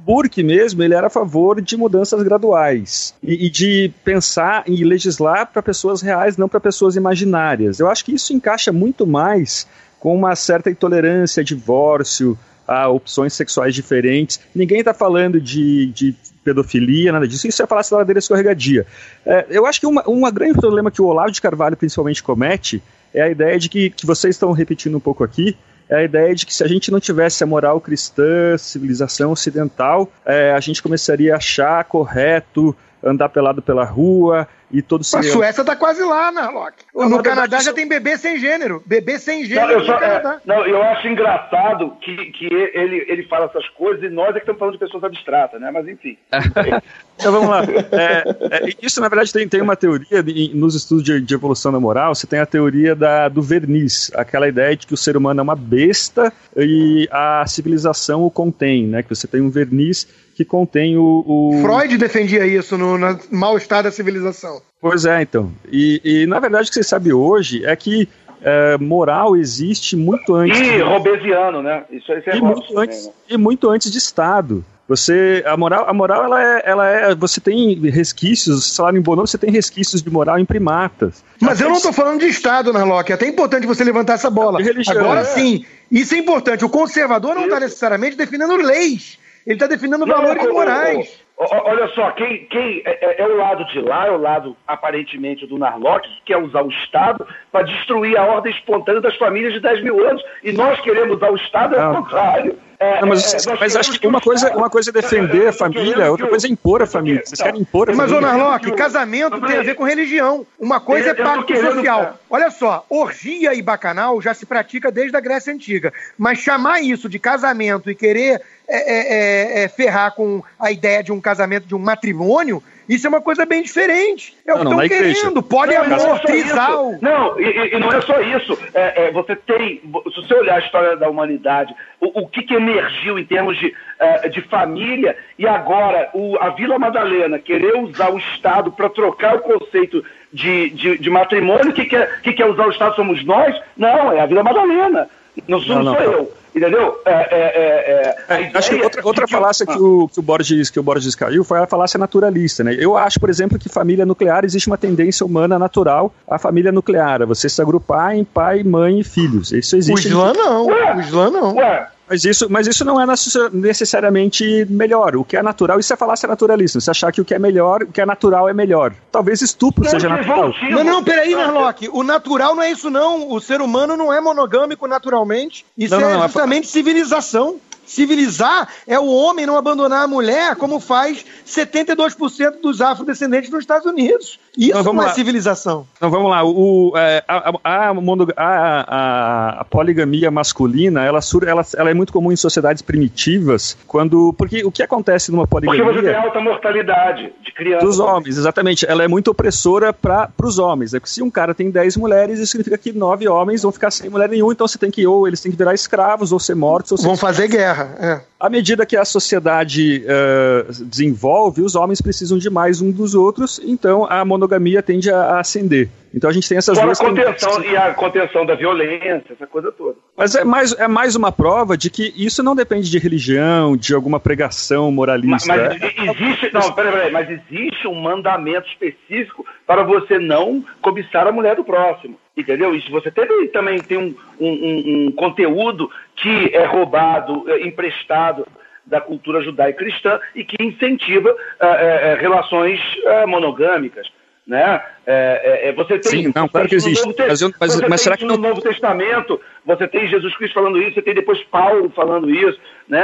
Speaker 5: Burke mesmo, ele era a favor de mudanças graduais e, e de pensar e legislar para pessoas reais, não para pessoas imaginárias. Eu acho que isso encaixa muito mais com uma certa intolerância divórcio, a opções sexuais diferentes. Ninguém está falando de, de pedofilia, nada disso. Isso é falar da ladeira escorregadia. É, eu acho que uma, um grande problema que o Olavo de Carvalho principalmente comete é a ideia de que, que vocês estão repetindo um pouco aqui, é a ideia de que se a gente não tivesse a moral cristã, civilização ocidental, é, a gente começaria a achar correto andar pelado pela rua e todo
Speaker 4: A Suécia tá quase lá, né, Loki? No Canadá já tem bebê sem gênero. Bebê sem gênero não, eu, só,
Speaker 3: é, não, eu acho engraçado que, que ele, ele fala essas coisas e nós é que estamos falando de pessoas abstratas, né? Mas enfim.
Speaker 5: então vamos lá. É, é, isso, na verdade, tem, tem uma teoria de, nos estudos de, de, evolução da moral, você tem a teoria da, do verniz, aquela ideia de que o ser humano é uma besta e a civilização o contém, né? Que você tem um verniz que contém o, o...
Speaker 4: Freud defendia isso no, no mal-estar da civilização.
Speaker 5: Pois é, então. E, e, na verdade o que você sabe hoje é que é, moral existe muito antes.
Speaker 3: E de... robesiano, né? Isso, isso é
Speaker 5: e, muito antes, né? e muito antes de Estado. Você, a moral, a moral ela é, ela é, você tem resquícios, salário em Bono, você tem resquícios de moral em primatas.
Speaker 4: Mas eu não estou falando de Estado, Narlock, é até importante você levantar essa bola. Agora é. sim, isso é importante. O conservador não está necessariamente defendendo leis. Ele está defendendo não, valores não, morais.
Speaker 3: Olha só, quem, quem é, é, é, o lado de lá, é o lado aparentemente do Narlock, que quer usar o Estado para destruir a ordem espontânea das famílias de 10 mil anos. E nós queremos usar o Estado, é o contrário.
Speaker 5: Não, mas, é, mas acho que uma coisa, uma coisa é defender a família, outra coisa é impor a família. Vocês querem impor a
Speaker 4: mas,
Speaker 5: família.
Speaker 4: Mas, ô Narlock, casamento tem a ver com religião. Uma coisa é pacto social. Olha só, orgia e bacanal já se pratica desde a Grécia Antiga. Mas chamar isso de casamento e querer é, é, é, é, ferrar com a ideia de um casamento, de um matrimônio, isso é uma coisa bem diferente. É o que estão querendo. Pode não, amor, trisal.
Speaker 3: Não, e, e, não é só isso. É, é, você tem, se você olhar a história da humanidade, o, o que, que, emergiu em termos de, uh, de família, e agora o, a Vila Madalena querer usar o Estado para trocar o conceito de, de, de matrimônio, o que quer, que quer usar o Estado somos nós? Não, é a Vila Madalena. Não sou, não, não sou eu. Entendeu? É, é,
Speaker 5: é, é acho que outra, outra falácia que o, que, o Borges, que o Borges caiu foi a falácia naturalista. Né? Eu acho, por exemplo, que família nuclear existe uma tendência humana natural à família nuclear, você se agrupar em pai, mãe e filhos. Isso existe.
Speaker 4: O Islã não. Ué, o Islã não. Ué,
Speaker 5: mas isso, mas isso não é necessariamente melhor. O que é natural, isso é falácia naturalista. Você achar que o que é melhor, o que é natural é melhor. Talvez estupro não, seja natural.
Speaker 4: Não, não, peraí, Narlock. O natural não é isso, não. O ser humano não é monogâmico naturalmente. Isso não, é não, não, civilização. Civilizar é o homem não abandonar a mulher, como faz 72% dos afrodescendentes nos Estados Unidos. Isso então, não é lá. civilização.
Speaker 5: Então vamos lá. O, é, a, a, a, a, poligamia masculina ela, ela, ela é muito comum em sociedades primitivas, quando. Porque o que acontece numa poligamia.
Speaker 3: Porque você tem alta mortalidade de crianças.
Speaker 5: Dos homens, exatamente. Ela é muito opressora para os homens. É que se um cara tem 10 mulheres, isso significa que nove homens vão ficar sem mulher nenhuma, então você tem que, ou eles têm que virar escravos, ou ser mortos, ou
Speaker 4: ser. Vão fazer guerra guerra. É.
Speaker 5: À medida que a sociedade uh, desenvolve, os homens precisam de mais um dos outros, então a monogamia tende a, a ascender. Então a gente tem essas
Speaker 3: Fora
Speaker 5: duas
Speaker 3: a contenção e a contenção da violência, essa coisa toda.
Speaker 5: Mas é mais, é mais uma prova de que isso não depende de religião, de alguma pregação moralista.
Speaker 3: Mas, mas existe, não, peraí, peraí, mas existe um mandamento específico para você não cobiçar a mulher do próximo. Entendeu? Isso você teve, também tem um, um, um conteúdo que é roubado, é emprestado da cultura judaico-cristã e que incentiva uh, uh, relações uh, monogâmicas. Né? É, é, você tem,
Speaker 5: Sim, não, claro que existe.
Speaker 3: Mas, eu, mas, mas será que no Novo Testamento você tem Jesus Cristo falando isso, você tem depois Paulo falando isso, né?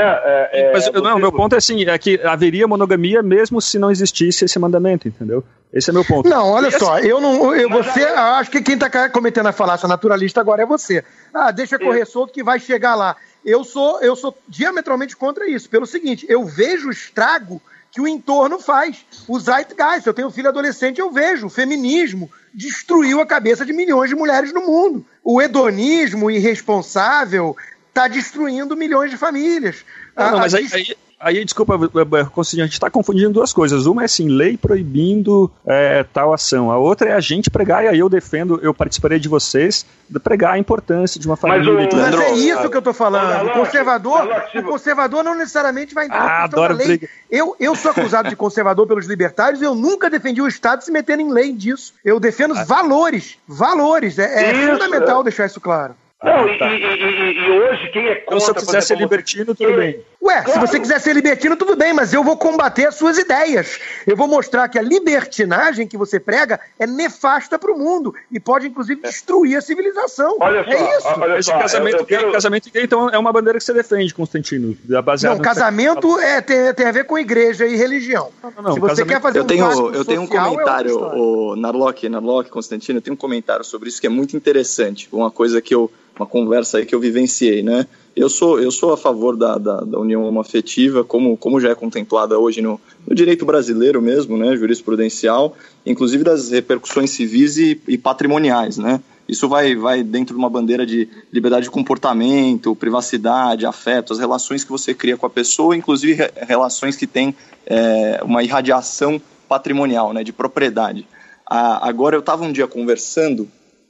Speaker 3: É,
Speaker 5: mas você... não, meu ponto é assim, é que haveria monogamia mesmo se não existisse esse mandamento, entendeu? Esse é meu ponto.
Speaker 4: Não, olha só, eu não, eu, você, acho que quem está cometendo a falácia naturalista agora é você. Ah, deixa correr solto que vai chegar lá. Eu sou, eu sou diametralmente contra isso, pelo seguinte, eu vejo o estrago que o entorno faz. O Zeitgeist, eu tenho filho adolescente, eu vejo. O feminismo destruiu a cabeça de milhões de mulheres no mundo. O hedonismo irresponsável está destruindo milhões de famílias.
Speaker 5: Não, não, mas aí, aí, aí, desculpa, a gente está confundindo duas coisas. Uma é assim, lei proibindo é, tal ação. A outra é a gente pregar, e aí eu defendo, eu participarei de vocês, de pregar a importância de uma família.
Speaker 4: Mas, o, mas é isso que eu estou falando. O conservador, o conservador não necessariamente vai entrar
Speaker 5: ah, adoro lei. Briga.
Speaker 4: Eu, eu sou acusado de conservador pelos libertários e eu nunca defendi o Estado se metendo em lei disso. Eu defendo ah. valores. Valores. É, é fundamental deixar isso claro.
Speaker 3: Não, ah, tá. e, e, e, e, hoje quem é contra...
Speaker 5: Então, se eu quiser ser libertino, tudo bem.
Speaker 4: Ué, claro. se você quiser ser libertino, tudo bem, mas eu vou combater as suas ideias. Eu vou mostrar que a libertinagem que você prega é nefasta para o mundo e pode, inclusive, destruir a civilização.
Speaker 3: Olha só,
Speaker 4: é
Speaker 3: isso. Olha
Speaker 5: Esse casamento, eu, eu quero... casamento gay, então, é uma bandeira que você defende, Constantino.
Speaker 4: Baseado não, casamento é, tem, tem a ver com igreja e religião. Não, não, se você quer fazer
Speaker 2: eu um tenho, Eu tenho um é comentário, é o Narlock, Narlock, Constantino, eu tenho um comentário sobre isso que é muito interessante. Uma coisa que eu uma conversa aí que eu vivenciei, né? Eu sou, eu sou a favor da, da, da união homoafetiva, como, como já é contemplada hoje no, no, direito brasileiro mesmo, né, jurisprudencial, inclusive das repercussões civis e, e patrimoniais, né? Isso vai, vai dentro de uma bandeira de liberdade de comportamento, privacidade, afeto, as relações que você cria com a pessoa, inclusive re, relações que têm é, uma irradiação patrimonial, né, de propriedade. Agora, eu estava um dia conversando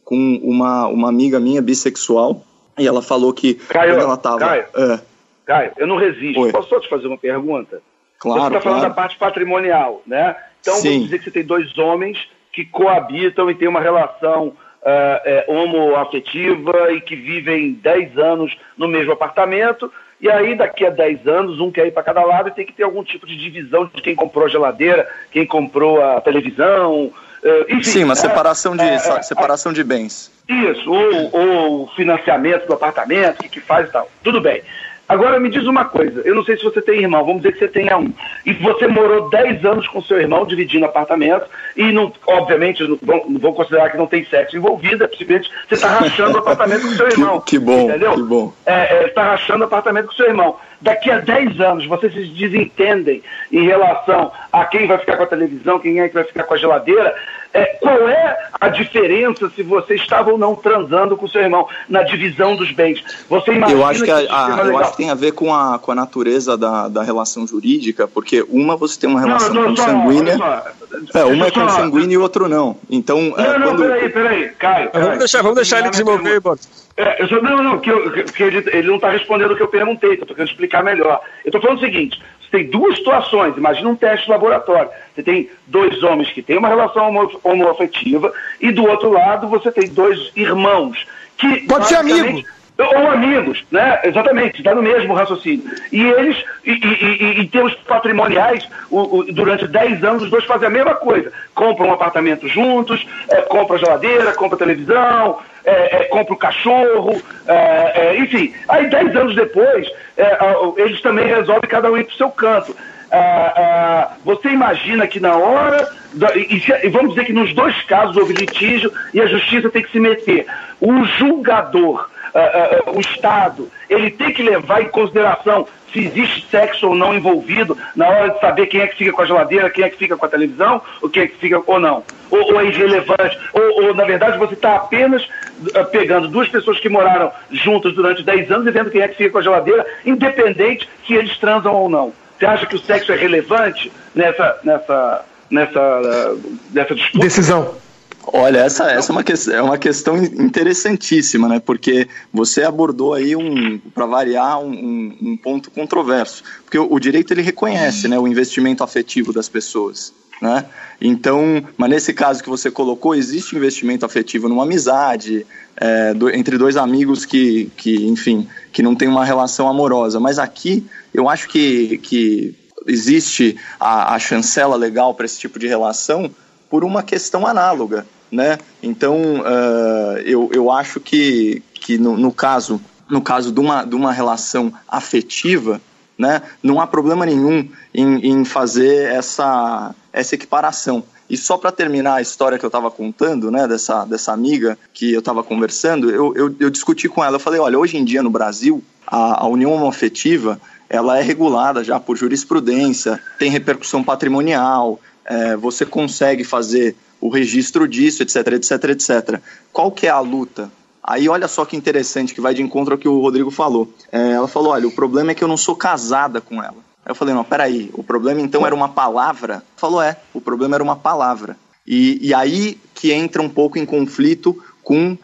Speaker 2: com uma, uma amiga minha bissexual e ela falou que
Speaker 3: Caio,
Speaker 2: ela tava.
Speaker 3: Caio, é. Caio eu não resisto. Oi. Posso só te fazer uma pergunta?
Speaker 2: Claro. Você está
Speaker 3: falando
Speaker 2: claro.
Speaker 3: da parte patrimonial, né? Então Sim. vamos dizer que você tem dois homens que coabitam e têm uma relação uh, é, homoafetiva e que vivem 10 anos no mesmo apartamento. E aí, daqui a 10 anos, um quer ir para cada lado e tem que ter algum tipo de divisão de quem comprou a geladeira, quem comprou a televisão,
Speaker 2: enfim, Sim, uma separação de, é, separação de bens.
Speaker 3: Isso, ou, ou financiamento do apartamento, o que, que faz e tal. Tudo bem. Agora me diz uma coisa, eu não sei se você tem irmão, vamos dizer que você tenha um, e você morou 10 anos com seu irmão dividindo apartamento, e não, obviamente não vão considerar que não tem sexo envolvido, é simplesmente você está rachando o apartamento com seu irmão.
Speaker 2: Que, que bom, entendeu? que bom.
Speaker 3: Está é, é, tá rachando o apartamento com seu irmão. Daqui a 10 anos vocês se desentendem em relação a quem vai ficar com a televisão, quem é que vai ficar com a geladeira, é, qual é a diferença se você estava ou não transando com seu irmão na divisão dos bens? Você
Speaker 2: imagina eu acho que, a, a, eu acho que tem a ver com a, com a natureza da, da relação jurídica, porque uma você tem uma relação não, consanguínea, só, é, uma é consanguínea e o outro não. Então,
Speaker 3: não, é, não, quando... peraí, peraí, Caio.
Speaker 5: Vamos deixar, vamos deixar ele desenvolver, Boris.
Speaker 3: É, eu só, não, não, que, eu, que ele, ele, não está respondendo o que eu perguntei, estou querendo explicar melhor. Eu estou falando o seguinte: você tem duas situações, imagina um teste de laboratório. Você tem dois homens que têm uma relação homoafetiva e do outro lado você tem dois irmãos que.
Speaker 4: Pode ser amigo.
Speaker 3: Ou amigos, né? Exatamente, está no mesmo raciocínio. E eles, e, e, e, em termos patrimoniais, o, o, durante 10 anos, os dois fazem a mesma coisa. Compram um apartamento juntos, é, compram geladeira, compram televisão, é, é, compra o cachorro, é, é enfim. Aí, 10 anos depois, é, eles também resolvem cada um ir para o seu canto. você imagina que na hora, e, e, vamos dizer que nos dois casos houve litígio e a justiça tem que se meter. O julgador o Estado, ele tem que levar em consideração se existe sexo ou não envolvido na hora de saber quem é que fica com a geladeira, quem é que fica com a televisão, ou quem é que fica ou não. Ou, ou é irrelevante, ou, ou, na verdade você está apenas pegando duas pessoas que moraram juntas durante 10 anos e vendo quem é que fica com a geladeira, independente se eles transam ou não. Você acha que o sexo é relevante nessa, nessa, nessa, nessa disputa?
Speaker 4: Decisão.
Speaker 2: Olha, essa, essa é, uma, é uma questão interessantíssima, né? Porque você abordou aí um, para variar, um, um, ponto controverso. Porque o, o, direito ele reconhece, né, o investimento afetivo das pessoas, né? Então, mas nesse caso que você colocou, existe investimento afetivo numa amizade é, do, entre dois amigos que, que, enfim, que não tem uma relação amorosa. Mas aqui eu acho que, que existe a, a chancela legal para esse tipo de relação por uma questão análoga né? Então, uh, eu, eu acho que, que no, no, caso no caso de uma, de uma relação afetiva, né, não há problema nenhum em, em fazer essa, essa equiparação. E só para terminar a história que eu estava contando, né, dessa, dessa amiga que eu estava conversando, eu, eu, eu, discuti com ela, eu falei, olha, hoje em dia no Brasil, a, a união homoafetiva, ela é regulada já por jurisprudência, tem repercussão patrimonial, é, você consegue fazer o registro disso, etc, etc, etc. Qual que é a luta? Aí olha só que interessante, que vai de encontro ao que o Rodrigo falou. É, ela falou, olha, o problema é que eu não sou casada com ela. Aí eu falei, não, peraí, o problema então era uma palavra? Falou, é, o problema era uma palavra. E, e aí que entra um pouco em conflito com uh,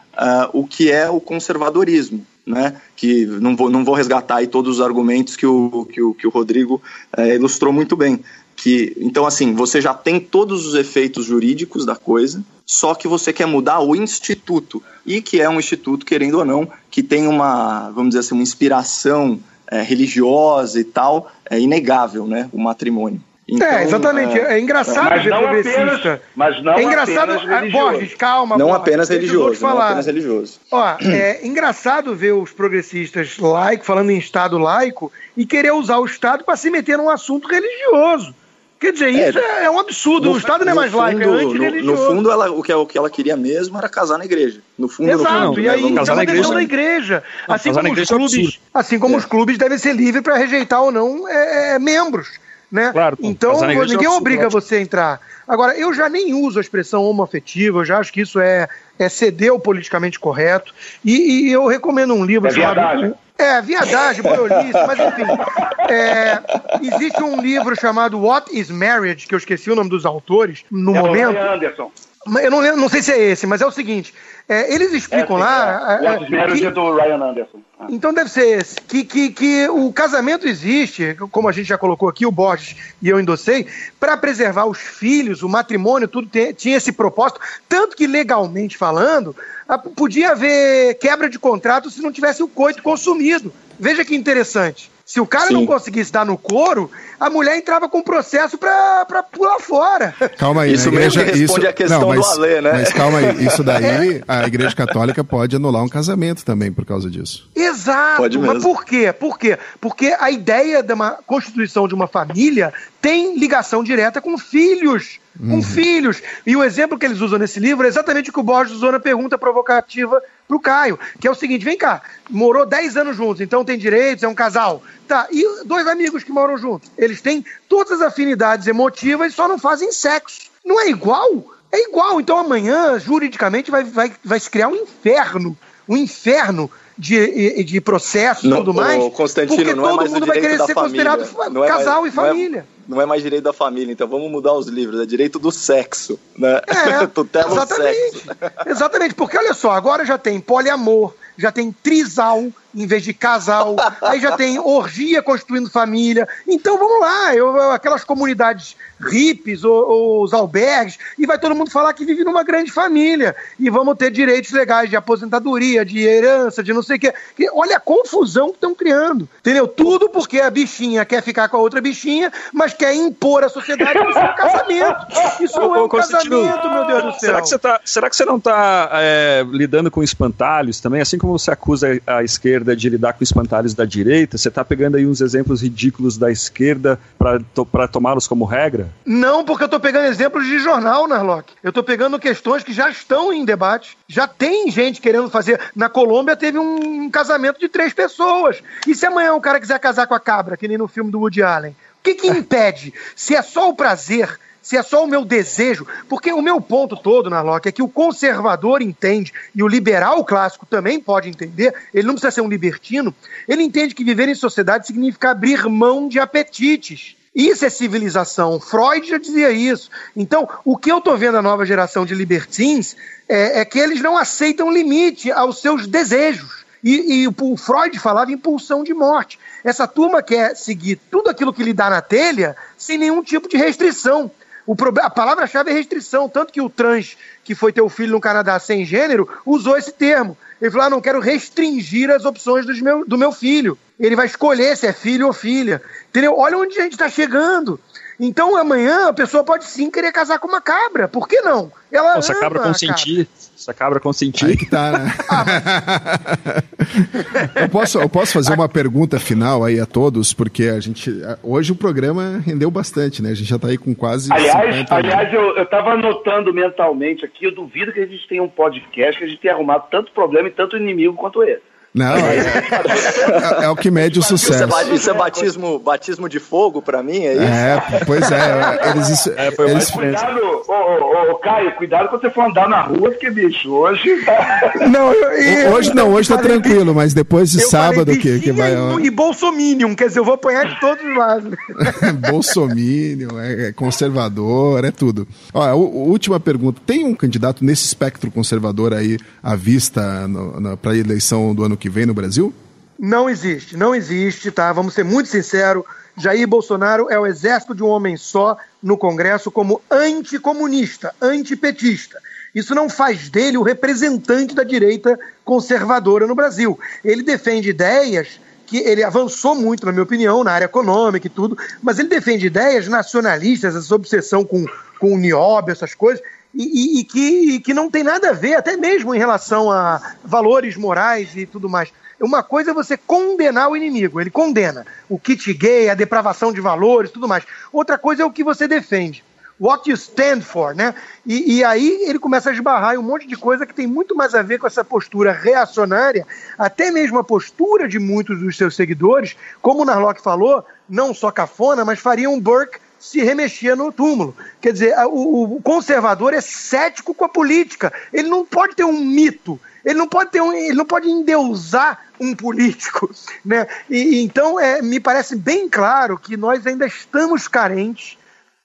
Speaker 2: o que é o conservadorismo. Né, que não vou, não vou resgatar aí todos os argumentos que o, que o, que o Rodrigo é, ilustrou muito bem, que então assim você já tem todos os efeitos jurídicos da coisa só que você quer mudar o instituto e que é um instituto querendo ou não que tem uma vamos dizer assim uma inspiração é, religiosa e tal é inegável né o matrimônio
Speaker 4: então, é, exatamente. É, é engraçado
Speaker 3: ver progressista. Apenas, mas não
Speaker 4: é engraçado, apenas Borges, calma.
Speaker 2: Não
Speaker 4: Borges,
Speaker 2: apenas religioso. Não apenas religioso.
Speaker 4: Ó, é engraçado ver os progressistas laicos, falando em Estado laico, e querer usar o Estado para se meter num assunto religioso. Quer dizer, é, isso é, é um absurdo. No, o Estado não é mais fundo, laico, é
Speaker 2: antirreligioso. No, no fundo, ela, o, que, o que ela queria mesmo era casar na igreja. No fundo,
Speaker 4: Exato,
Speaker 2: no fundo,
Speaker 4: e aí né? casar na igreja. na igreja. Não, assim como, os é clubes, é assim como os clubes devem ser livres para rejeitar ou não é, membros. Né? Claro, então, ninguém obriga você a entrar. Agora, eu já nem uso a expressão homoafetiva, eu já acho que isso é, é ceder o politicamente correto. E, e eu recomendo um livro
Speaker 3: é chamado.
Speaker 4: É, viadagem, boiolice, mas enfim. É, existe um livro chamado What is Marriage, que eu esqueci o nome dos autores no é momento.
Speaker 3: Anderson.
Speaker 4: Eu não, lembro, não sei se é esse, mas é o seguinte: é, eles explicam é, lá.
Speaker 3: É, é, que, é do Ryan Anderson.
Speaker 4: Ah. Então deve ser esse. Que, que, que o casamento existe, como a gente já colocou aqui, o Borges e eu endossei, para preservar os filhos, o matrimônio, tudo tem, tinha esse propósito. Tanto que, legalmente falando, podia haver quebra de contrato se não tivesse o coito consumido. Veja que interessante. Se o cara Sim. não conseguisse dar no couro, a mulher entrava com processo pra, pra pular fora.
Speaker 1: Calma aí,
Speaker 2: isso igreja, mesmo responde isso, a questão não, mas, do Alê, né?
Speaker 1: Mas calma aí, isso daí, a igreja católica pode anular um casamento também por causa disso.
Speaker 4: Exato, pode mesmo. mas por quê? Por quê? Porque a ideia de uma constituição de uma família tem ligação direta com filhos com uhum. filhos. E o exemplo que eles usam nesse livro é exatamente o que o Borges usou na pergunta provocativa para o Caio, que é o seguinte: vem cá, morou 10 anos juntos, então tem direitos, é um casal. Tá, e dois amigos que moram juntos? Eles têm todas as afinidades emotivas e só não fazem sexo. Não é igual? É igual. Então amanhã, juridicamente, vai, vai, vai se criar um inferno. Um inferno de, de processo e tudo mais.
Speaker 2: Constantino,
Speaker 4: porque
Speaker 2: não é
Speaker 4: todo
Speaker 2: é
Speaker 4: mundo vai querer ser
Speaker 2: família.
Speaker 4: considerado é casal
Speaker 2: mais,
Speaker 4: e família.
Speaker 2: Não é, não é mais direito da família, então vamos mudar os livros, é direito do sexo, né?
Speaker 4: É, Tutela exatamente. Sexo. Exatamente, porque olha só, agora já tem poliamor, já tem trisal em vez de casal, aí já tem orgia constituindo família. Então vamos lá, eu, aquelas comunidades hippies ou, ou, os albergues, e vai todo mundo falar que vive numa grande família. E vamos ter direitos legais de aposentadoria, de herança, de não sei o quê. Olha a confusão que estão criando. Entendeu? Tudo porque a bichinha quer ficar com a outra bichinha, mas quer impor à sociedade que isso é um casamento. Isso não é um casamento, meu Deus do céu.
Speaker 5: Será que você, tá, será que você não está é, lidando com espantalhos também? Assim como você acusa a esquerda de lidar com espantalhos da direita, você está pegando aí uns exemplos ridículos da esquerda para to, tomá-los como regra?
Speaker 4: Não, porque eu estou pegando exemplos de jornal, Narlock. Eu estou pegando questões que já estão em debate. Já tem gente querendo fazer. Na Colômbia teve um casamento de três pessoas. E se amanhã um cara quiser casar com a cabra, que nem no filme do Woody Allen? O que, que impede? Se é só o prazer, se é só o meu desejo, porque o meu ponto todo, Narlock, é que o conservador entende, e o liberal clássico também pode entender, ele não precisa ser um libertino, ele entende que viver em sociedade significa abrir mão de apetites. Isso é civilização. Freud já dizia isso. Então, o que eu estou vendo a nova geração de libertins é, é que eles não aceitam limite aos seus desejos. E, e, o Freud falava em pulsão de morte. Essa turma quer seguir tudo aquilo que lhe dá na telha sem nenhum tipo de restrição. O a palavra-chave é restrição, tanto que o trans, que foi ter o filho no Canadá sem gênero, usou esse termo. Ele falou: ah, não quero restringir as opções dos meu, do meu filho. Ele vai escolher se é filho ou filha. Entendeu? Olha onde a gente está chegando. Então amanhã a pessoa pode sim querer casar com uma cabra. Por que não?
Speaker 5: Ela Nossa, a cabra consentir. Se a cabra consentir.
Speaker 1: Aí que tá, né? eu, posso, eu posso fazer uma pergunta final aí a todos, porque a gente. Hoje o programa rendeu bastante, né? A gente já tá aí com quase.
Speaker 3: Aliás, aliás eu, eu tava anotando mentalmente aqui, eu duvido que a gente tenha um podcast que a gente tenha arrumado tanto problema e tanto inimigo quanto esse.
Speaker 1: Não, é, é, é, o que mede o sucesso.
Speaker 2: Isso é, isso é batismo, batismo de fogo para mim, é isso? É,
Speaker 1: pois é. Eles, isso,
Speaker 3: é, foi eles... Cuidado, ô, ô, ô, Caio, cuidado quando você for andar na rua, porque, bicho, hoje.
Speaker 1: Não, eu, hoje não, hoje tá tranquilo, mas depois de sábado que, que vai.
Speaker 4: E, e Bolsominion, quer dizer, eu vou apanhar de todos os lados.
Speaker 1: Bolsominion, é, é, conservador, é tudo. Ó, última pergunta: tem um candidato nesse espectro conservador aí à vista para a eleição do ano que que vem no Brasil?
Speaker 4: Não existe, não existe, tá? Vamos ser muito sinceros. Jair Bolsonaro é o exército de um homem só no Congresso como anticomunista, antipetista. Isso não faz dele o representante da direita conservadora no Brasil. Ele defende ideias que ele avançou muito, na minha opinião, na área econômica e tudo, mas ele defende ideias nacionalistas, essa obsessão com, com o nióbio, essas coisas, e, e, e, que, e, que, não tem nada a ver, até mesmo em relação a valores morais e tudo mais. Uma coisa é você condenar o inimigo, ele condena o kit gay, a depravação de valores, tudo mais. Outra coisa é o que você defende. What you stand for, né? E, aí ele começa a esbarrar em um monte de coisa que tem muito mais a ver com essa postura reacionária, até mesmo a postura de muitos dos seus seguidores, como o Narlock falou, não só cafona, mas faria um Burke se remexia no túmulo. Quer dizer, o, o, conservador é cético com a política. Ele não pode ter um mito. Ele não pode ter um, ele não pode endeusar um político, né? E, então é, me parece bem claro que nós ainda estamos carentes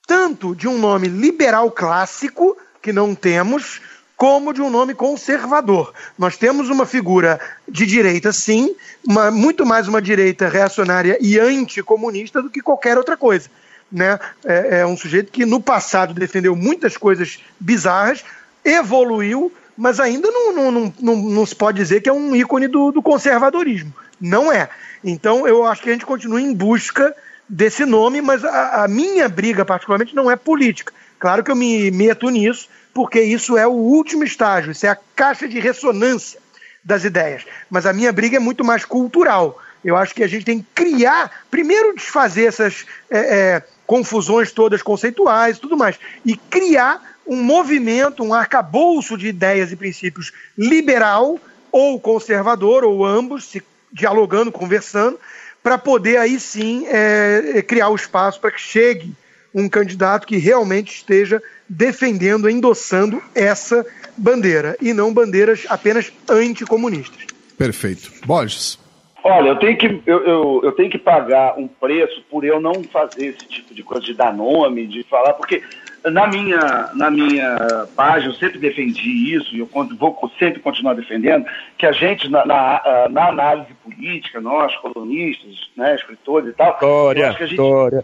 Speaker 4: tanto de um nome liberal clássico que não temos, como de um nome conservador. Nós temos uma figura de direita, sim, uma, muito mais uma direita reacionária e anticomunista do que qualquer outra coisa né? É, é um sujeito que no passado defendeu muitas coisas bizarras, evoluiu, mas ainda não, não, não, não, não se pode dizer que é um ícone do, do conservadorismo. Não é. Então eu acho que a gente continua em busca desse nome, mas a, a, minha briga, particularmente, não é política. Claro que eu me meto nisso, porque isso é o último estágio, isso é a caixa de ressonância das ideias. Mas a minha briga é muito mais cultural. Eu acho que a gente tem que criar, primeiro desfazer essas é, é, confusões todas conceituais tudo mais, e criar um movimento, um arcabouço de ideias e princípios liberal ou conservador, ou ambos, se dialogando, conversando, para poder aí sim é, é criar o espaço para que chegue um candidato que realmente esteja defendendo, endossando essa bandeira e não bandeiras apenas anticomunistas.
Speaker 1: Perfeito. Borges.
Speaker 3: Olha, eu tenho, que, eu, eu, eu, tenho que pagar um preço por eu não fazer esse tipo de coisa, de dar nome, de falar, porque na minha, na minha página eu sempre defendi isso, e eu vou sempre continuar defendendo, que a gente, na, na, na análise política, nós, colonistas, né, escritores e tal,
Speaker 5: história, acho que a gente, história.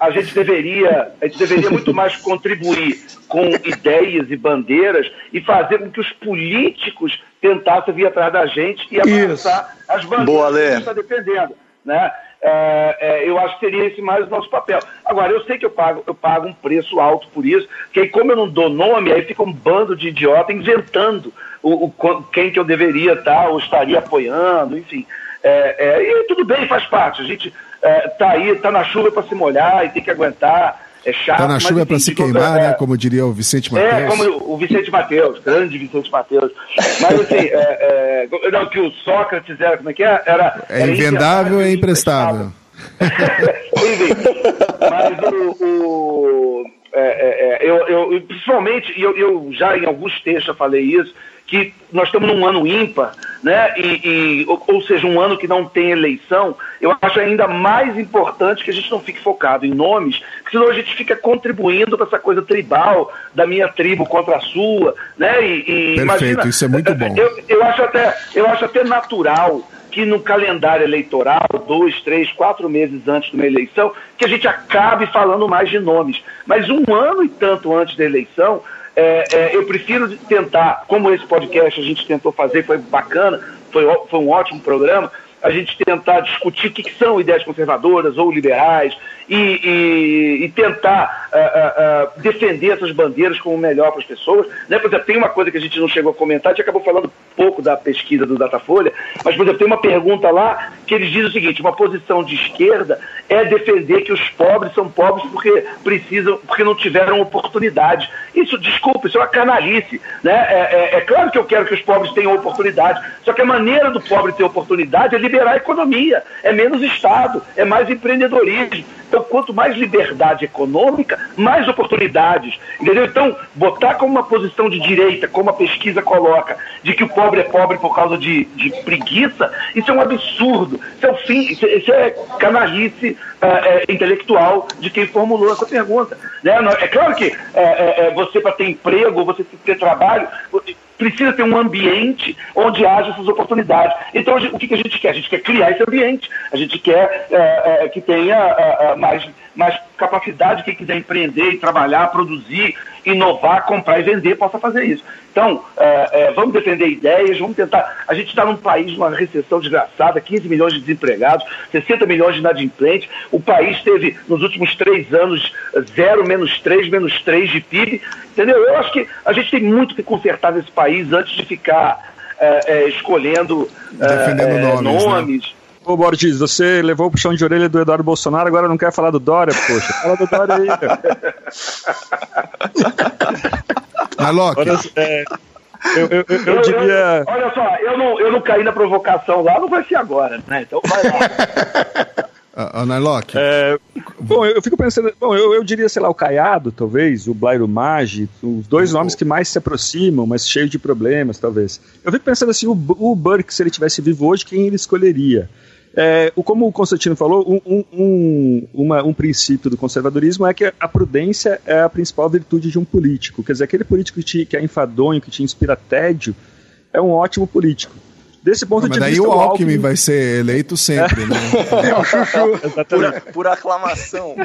Speaker 3: A gente deveria, a gente deveria muito mais contribuir com ideias e bandeiras e fazer com que os políticos tentassem vir atrás da gente e isso. as bandeiras Boa, que a gente está defendendo. Né? É, é, eu acho que seria esse mais o nosso papel. Agora, eu sei que eu pago, eu pago um preço alto por isso, que aí, como eu não dou nome, aí fica um bando de idiota inventando o, o quem que eu deveria estar ou estaria apoiando, enfim. É, é e tudo bem, faz parte. A gente está é, aí, está na chuva para se molhar e tem que aguentar. É chato. Tá
Speaker 1: na chuva para se queimar, né? Como diria o Vicente Mateus.
Speaker 3: É, como o Vicente Mateus, grande Vicente Mateus. Mas assim, é, é, não, que o Sócrates era, como é que é? Era,
Speaker 1: é era invendável e emprestável.
Speaker 3: Enfim, mas o, o é, é, é, eu, eu, principalmente, eu, eu já em alguns textos eu falei isso, que nós estamos num ano ímpar, né? E, e, ou, ou, seja, um ano que não tem eleição, eu acho ainda mais importante que a gente não fique focado em nomes, porque senão a gente fica contribuindo para essa coisa tribal da minha tribo contra a sua, né?
Speaker 1: E, e Perfeito, imagina, isso é muito bom.
Speaker 3: Eu, eu, acho até, eu acho até natural que no calendário eleitoral, dois, três, quatro meses antes de uma eleição, que a gente acabe falando mais de nomes. Mas um ano e tanto antes da eleição, é, é, eu prefiro tentar, como esse podcast a gente tentou fazer, foi bacana, foi, foi um ótimo programa, a gente tentar discutir o que, que são ideias conservadoras ou liberais e, e, e tentar uh, uh, uh, defender essas bandeiras como melhor para as pessoas. Né? Por exemplo, tem uma coisa que a gente não chegou a comentar, a gente acabou falando pouco da pesquisa do Datafolha, mas, por exemplo, tem uma pergunta lá que eles dizem o seguinte: uma posição de esquerda é defender que os pobres são pobres porque precisam, porque não tiveram oportunidade. Isso, desculpa, isso é uma canalice. Né? É, é, é claro que eu quero que os pobres tenham oportunidade, só que a maneira do pobre ter oportunidade é liberar a economia, é menos Estado, é mais empreendedorismo. Então, quanto mais liberdade econômica, mais oportunidades. Entendeu? Então, botar como uma posição de direita, como a pesquisa coloca, de que o pobre é pobre por causa de, de preguiça, isso é um absurdo. Isso é o fim, isso, isso é canalice é, é, intelectual de quem formulou essa pergunta. Né? É claro que é, é, é você, para ter emprego, você ter trabalho, precisa ter um ambiente onde haja essas oportunidades. Então, o que a gente quer? A gente quer criar esse ambiente. A gente quer é, é, que tenha é mais, mais capacidade, quem quiser empreender e trabalhar, produzir, inovar, comprar e vender, possa fazer isso. Então, é, é, vamos defender ideias, vamos tentar. A gente está num país numa recessão desgraçada, 15 milhões de desempregados, 60 milhões de inadimplentes. O país teve, nos últimos três anos, zero, menos 3, menos 3 de PIB. Entendeu? Eu acho que a gente tem muito que consertar nesse país antes de ficar é, é escolhendo
Speaker 1: é, Defendendo é, nomes. Né? nomes. Né?
Speaker 5: Ô, Borges, você levou o puxão de orelha do Eduardo Bolsonaro, agora não quer falar do Dória, poxa. Fala do Dória aí, cara.
Speaker 1: Alok.
Speaker 5: É, eu, eu, eu, eu, diria.
Speaker 3: olha só, eu não, eu não caí na provocação lá, não vai ser agora, né? Então vai lá.
Speaker 1: Anarlock.
Speaker 5: É, bom, eu fico pensando. Bom, eu, eu diria, sei lá, o Caiado, talvez, o Blairo Maggi, os dois nomes que mais se aproximam, mas cheios de problemas, talvez. Eu fico pensando assim, o, o Burke, se ele tivesse vivo hoje, quem ele escolheria? É, como o Constantino falou, um, um, uma, um, princípio do conservadorismo é que a prudência é a principal virtude de um político. Quer dizer, aquele político que, te, que é enfadonho, que te inspira tédio, é um ótimo político. Desse ponto Não, de
Speaker 1: mas
Speaker 5: vista.
Speaker 1: Mas daí o Alckmin, Alckmin vai ser eleito sempre, é. né?
Speaker 2: É o chuchu. Por, por, aclamação.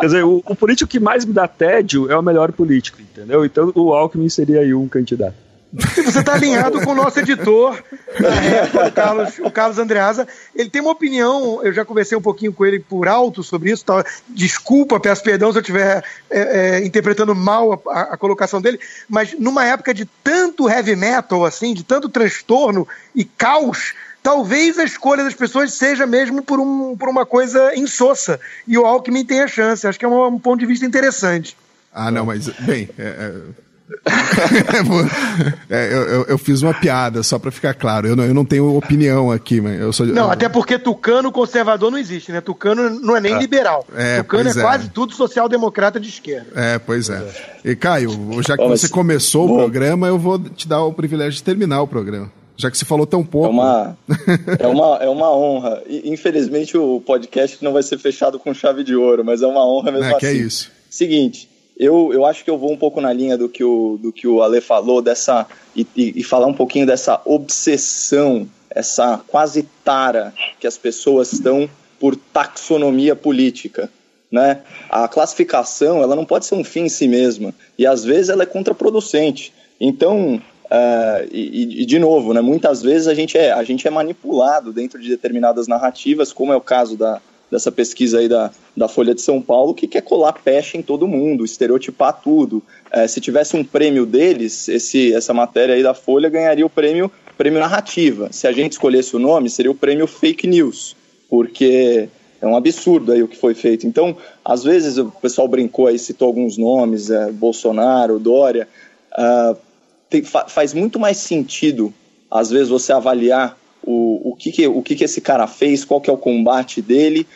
Speaker 5: Quer dizer, o, o, político que mais me dá tédio é o melhor político, entendeu? Então o Alckmin seria aí um candidato.
Speaker 4: E você está alinhado com o nosso editor, o, Carlos, o Carlos Andreasa. Ele tem uma opinião, eu já conversei um pouquinho com ele por alto sobre isso. Tá? Desculpa, peço perdão se eu estiver é, é, interpretando mal a, a, colocação dele, mas numa época de tanto heavy metal, assim, de tanto transtorno e caos, talvez a escolha das pessoas seja mesmo por, um, por uma coisa insossa. E o Alckmin tem a chance. Acho que é um, um ponto de vista interessante.
Speaker 1: Ah, não, mas, bem, é, é eu, eu, eu, fiz uma piada, só para ficar claro. Eu não, eu não tenho opinião aqui, mas eu sou.
Speaker 4: Não, eu... até porque tucano conservador não existe, né? Tucano não é nem é. liberal. É, tucano é, é, quase tudo social-democrata de esquerda.
Speaker 1: É, pois é. E Caio, já que Bom, você começou bom. o programa, eu vou te dar o privilégio de terminar o programa. Já que você falou tão pouco.
Speaker 2: É uma, é uma, é uma honra. infelizmente o podcast não vai ser fechado com chave de ouro, mas é uma honra mesmo
Speaker 1: é,
Speaker 2: assim.
Speaker 1: Que é isso.
Speaker 2: Seguinte, eu, eu acho que eu vou um pouco na linha do que o, do que o Ale falou, dessa e, e, e falar um pouquinho dessa obsessão, essa quase tara que as pessoas estão por taxonomia política. Né? A classificação ela não pode ser um fim em si mesma e às vezes ela é contraproducente. Então, uh, e, e, de novo, né, muitas vezes a gente, é, a gente é manipulado dentro de determinadas narrativas, como é o caso da, dessa pesquisa aí da, da Folha de São Paulo, que quer colar peste em todo mundo, estereotipar tudo. É, se tivesse um prêmio deles, esse, essa matéria aí da Folha ganharia o prêmio, prêmio narrativa. Se a gente escolhesse o nome, seria o prêmio fake news, porque é um absurdo aí o que foi feito. Então, às vezes o pessoal brincou aí, citou alguns nomes, é, Bolsonaro, Dória. Uh, tem, fa faz muito mais sentido, às vezes, você avaliar o, o, que, que, o que, que esse cara fez, qual que é o combate dele,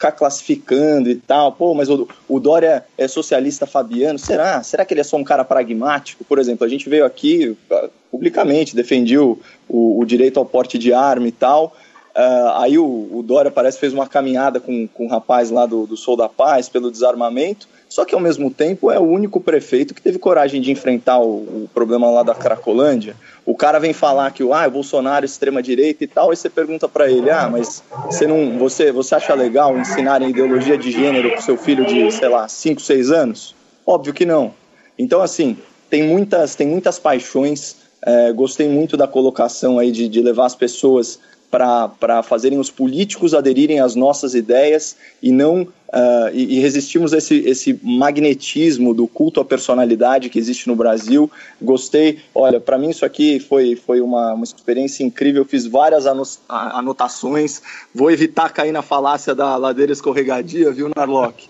Speaker 2: ficar classificando e tal. Pô, mas o, o Dória é socialista fabiano. Será? Será que ele é só um cara pragmático? Por exemplo, a gente veio aqui uh, publicamente, defendiu o, o, direito ao porte de arma e tal. Uh, aí o, o, Dória parece fez uma caminhada com, com um rapaz lá do, do Sul da Paz pelo desarmamento. Só que ao mesmo tempo é o único prefeito que teve coragem de enfrentar o, o problema lá da Cracolândia. O cara vem falar que ah, o Bolsonaro é extrema direita e tal, e você pergunta para ele: "Ah, mas você não, você, você acha legal ensinar ideologia de gênero pro seu filho de, sei lá, 5, 6 anos?" Óbvio que não. Então assim, tem muitas, tem muitas paixões. É, gostei muito da colocação aí de, de levar as pessoas para fazerem os políticos aderirem às nossas ideias e não uh, e, e, resistimos a esse, esse magnetismo do culto à personalidade que existe no Brasil. Gostei, olha, para mim isso aqui foi, foi uma, uma experiência incrível. Fiz várias anotações. Vou evitar cair na falácia da ladeira escorregadia, viu, Narlock?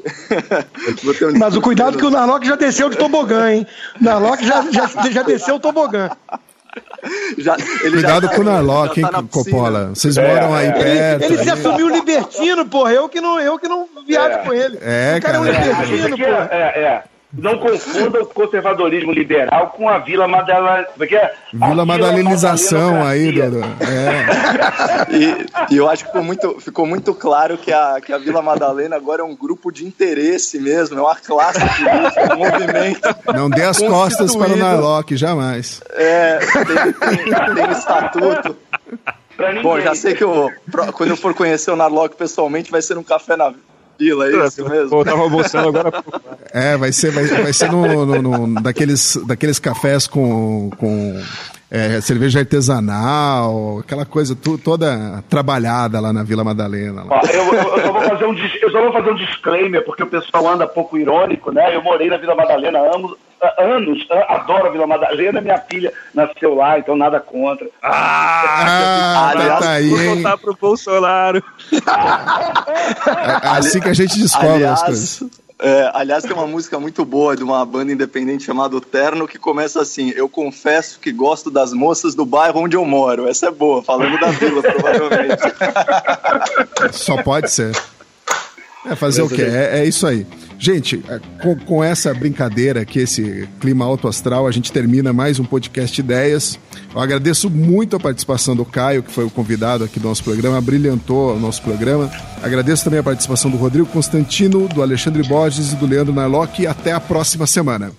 Speaker 4: Mas o cuidado que o Narlock já desceu de tobogã, hein? O Narlock já, já, já desceu o tobogã.
Speaker 1: Já, Cuidado tá, com o Narlock, tá hein, Coppola. Vocês é, moram aí é. perto.
Speaker 4: Ele, ele se assumiu libertino, porra. Eu que não, eu que não viajo é. com ele.
Speaker 1: É, o cara. é um libertino,
Speaker 3: porra. É, é. Não confunda o conservadorismo liberal com a Vila Madalena. Porque
Speaker 1: é Vila Madalenização aí, Dudu.
Speaker 2: É. e, e, eu acho que ficou muito, ficou muito claro que a, que a Vila Madalena agora é um grupo de interesse mesmo, é uma classe política, um movimento.
Speaker 1: Não dê as costas para o Narlock, jamais.
Speaker 2: É, tem, tem, tem estatuto. Bom, já sei que eu, quando eu for conhecer o Narlock pessoalmente vai ser um café na fila, é isso mesmo? Pô,
Speaker 5: tava almoçando agora.
Speaker 1: É, vai ser, vai, vai ser no, no, no, daqueles, daqueles cafés com, com é, cerveja artesanal, aquela coisa tu, toda trabalhada lá na Vila Madalena.
Speaker 3: Ó, eu, eu, eu, só vou fazer um, eu só vou fazer um disclaimer, porque o pessoal anda pouco irônico, né? Eu morei na Vila Madalena amo, anos, adoro a Vila Madalena, minha filha nasceu lá, então nada contra.
Speaker 1: Ah, ah aliás, tá aí, vou
Speaker 5: voltar pro Bolsonaro.
Speaker 1: É, é assim que a gente descobre aliás, as coisas.
Speaker 2: É, aliás, tem uma música muito boa de uma banda independente chamada Terno que começa assim: Eu confesso que gosto das moças do bairro onde eu moro. Essa é boa, falando da vila, provavelmente.
Speaker 1: Só pode ser. É fazer o quê? É, é, isso aí. Gente, é, com, com, essa brincadeira aqui, esse clima alto astral, a gente termina mais um podcast Ideias. Eu agradeço muito a participação do Caio, que foi o convidado aqui do nosso programa, brilhantou o nosso programa. Agradeço também a participação do Rodrigo Constantino, do Alexandre Borges e do Leandro Narlock. E até a próxima semana.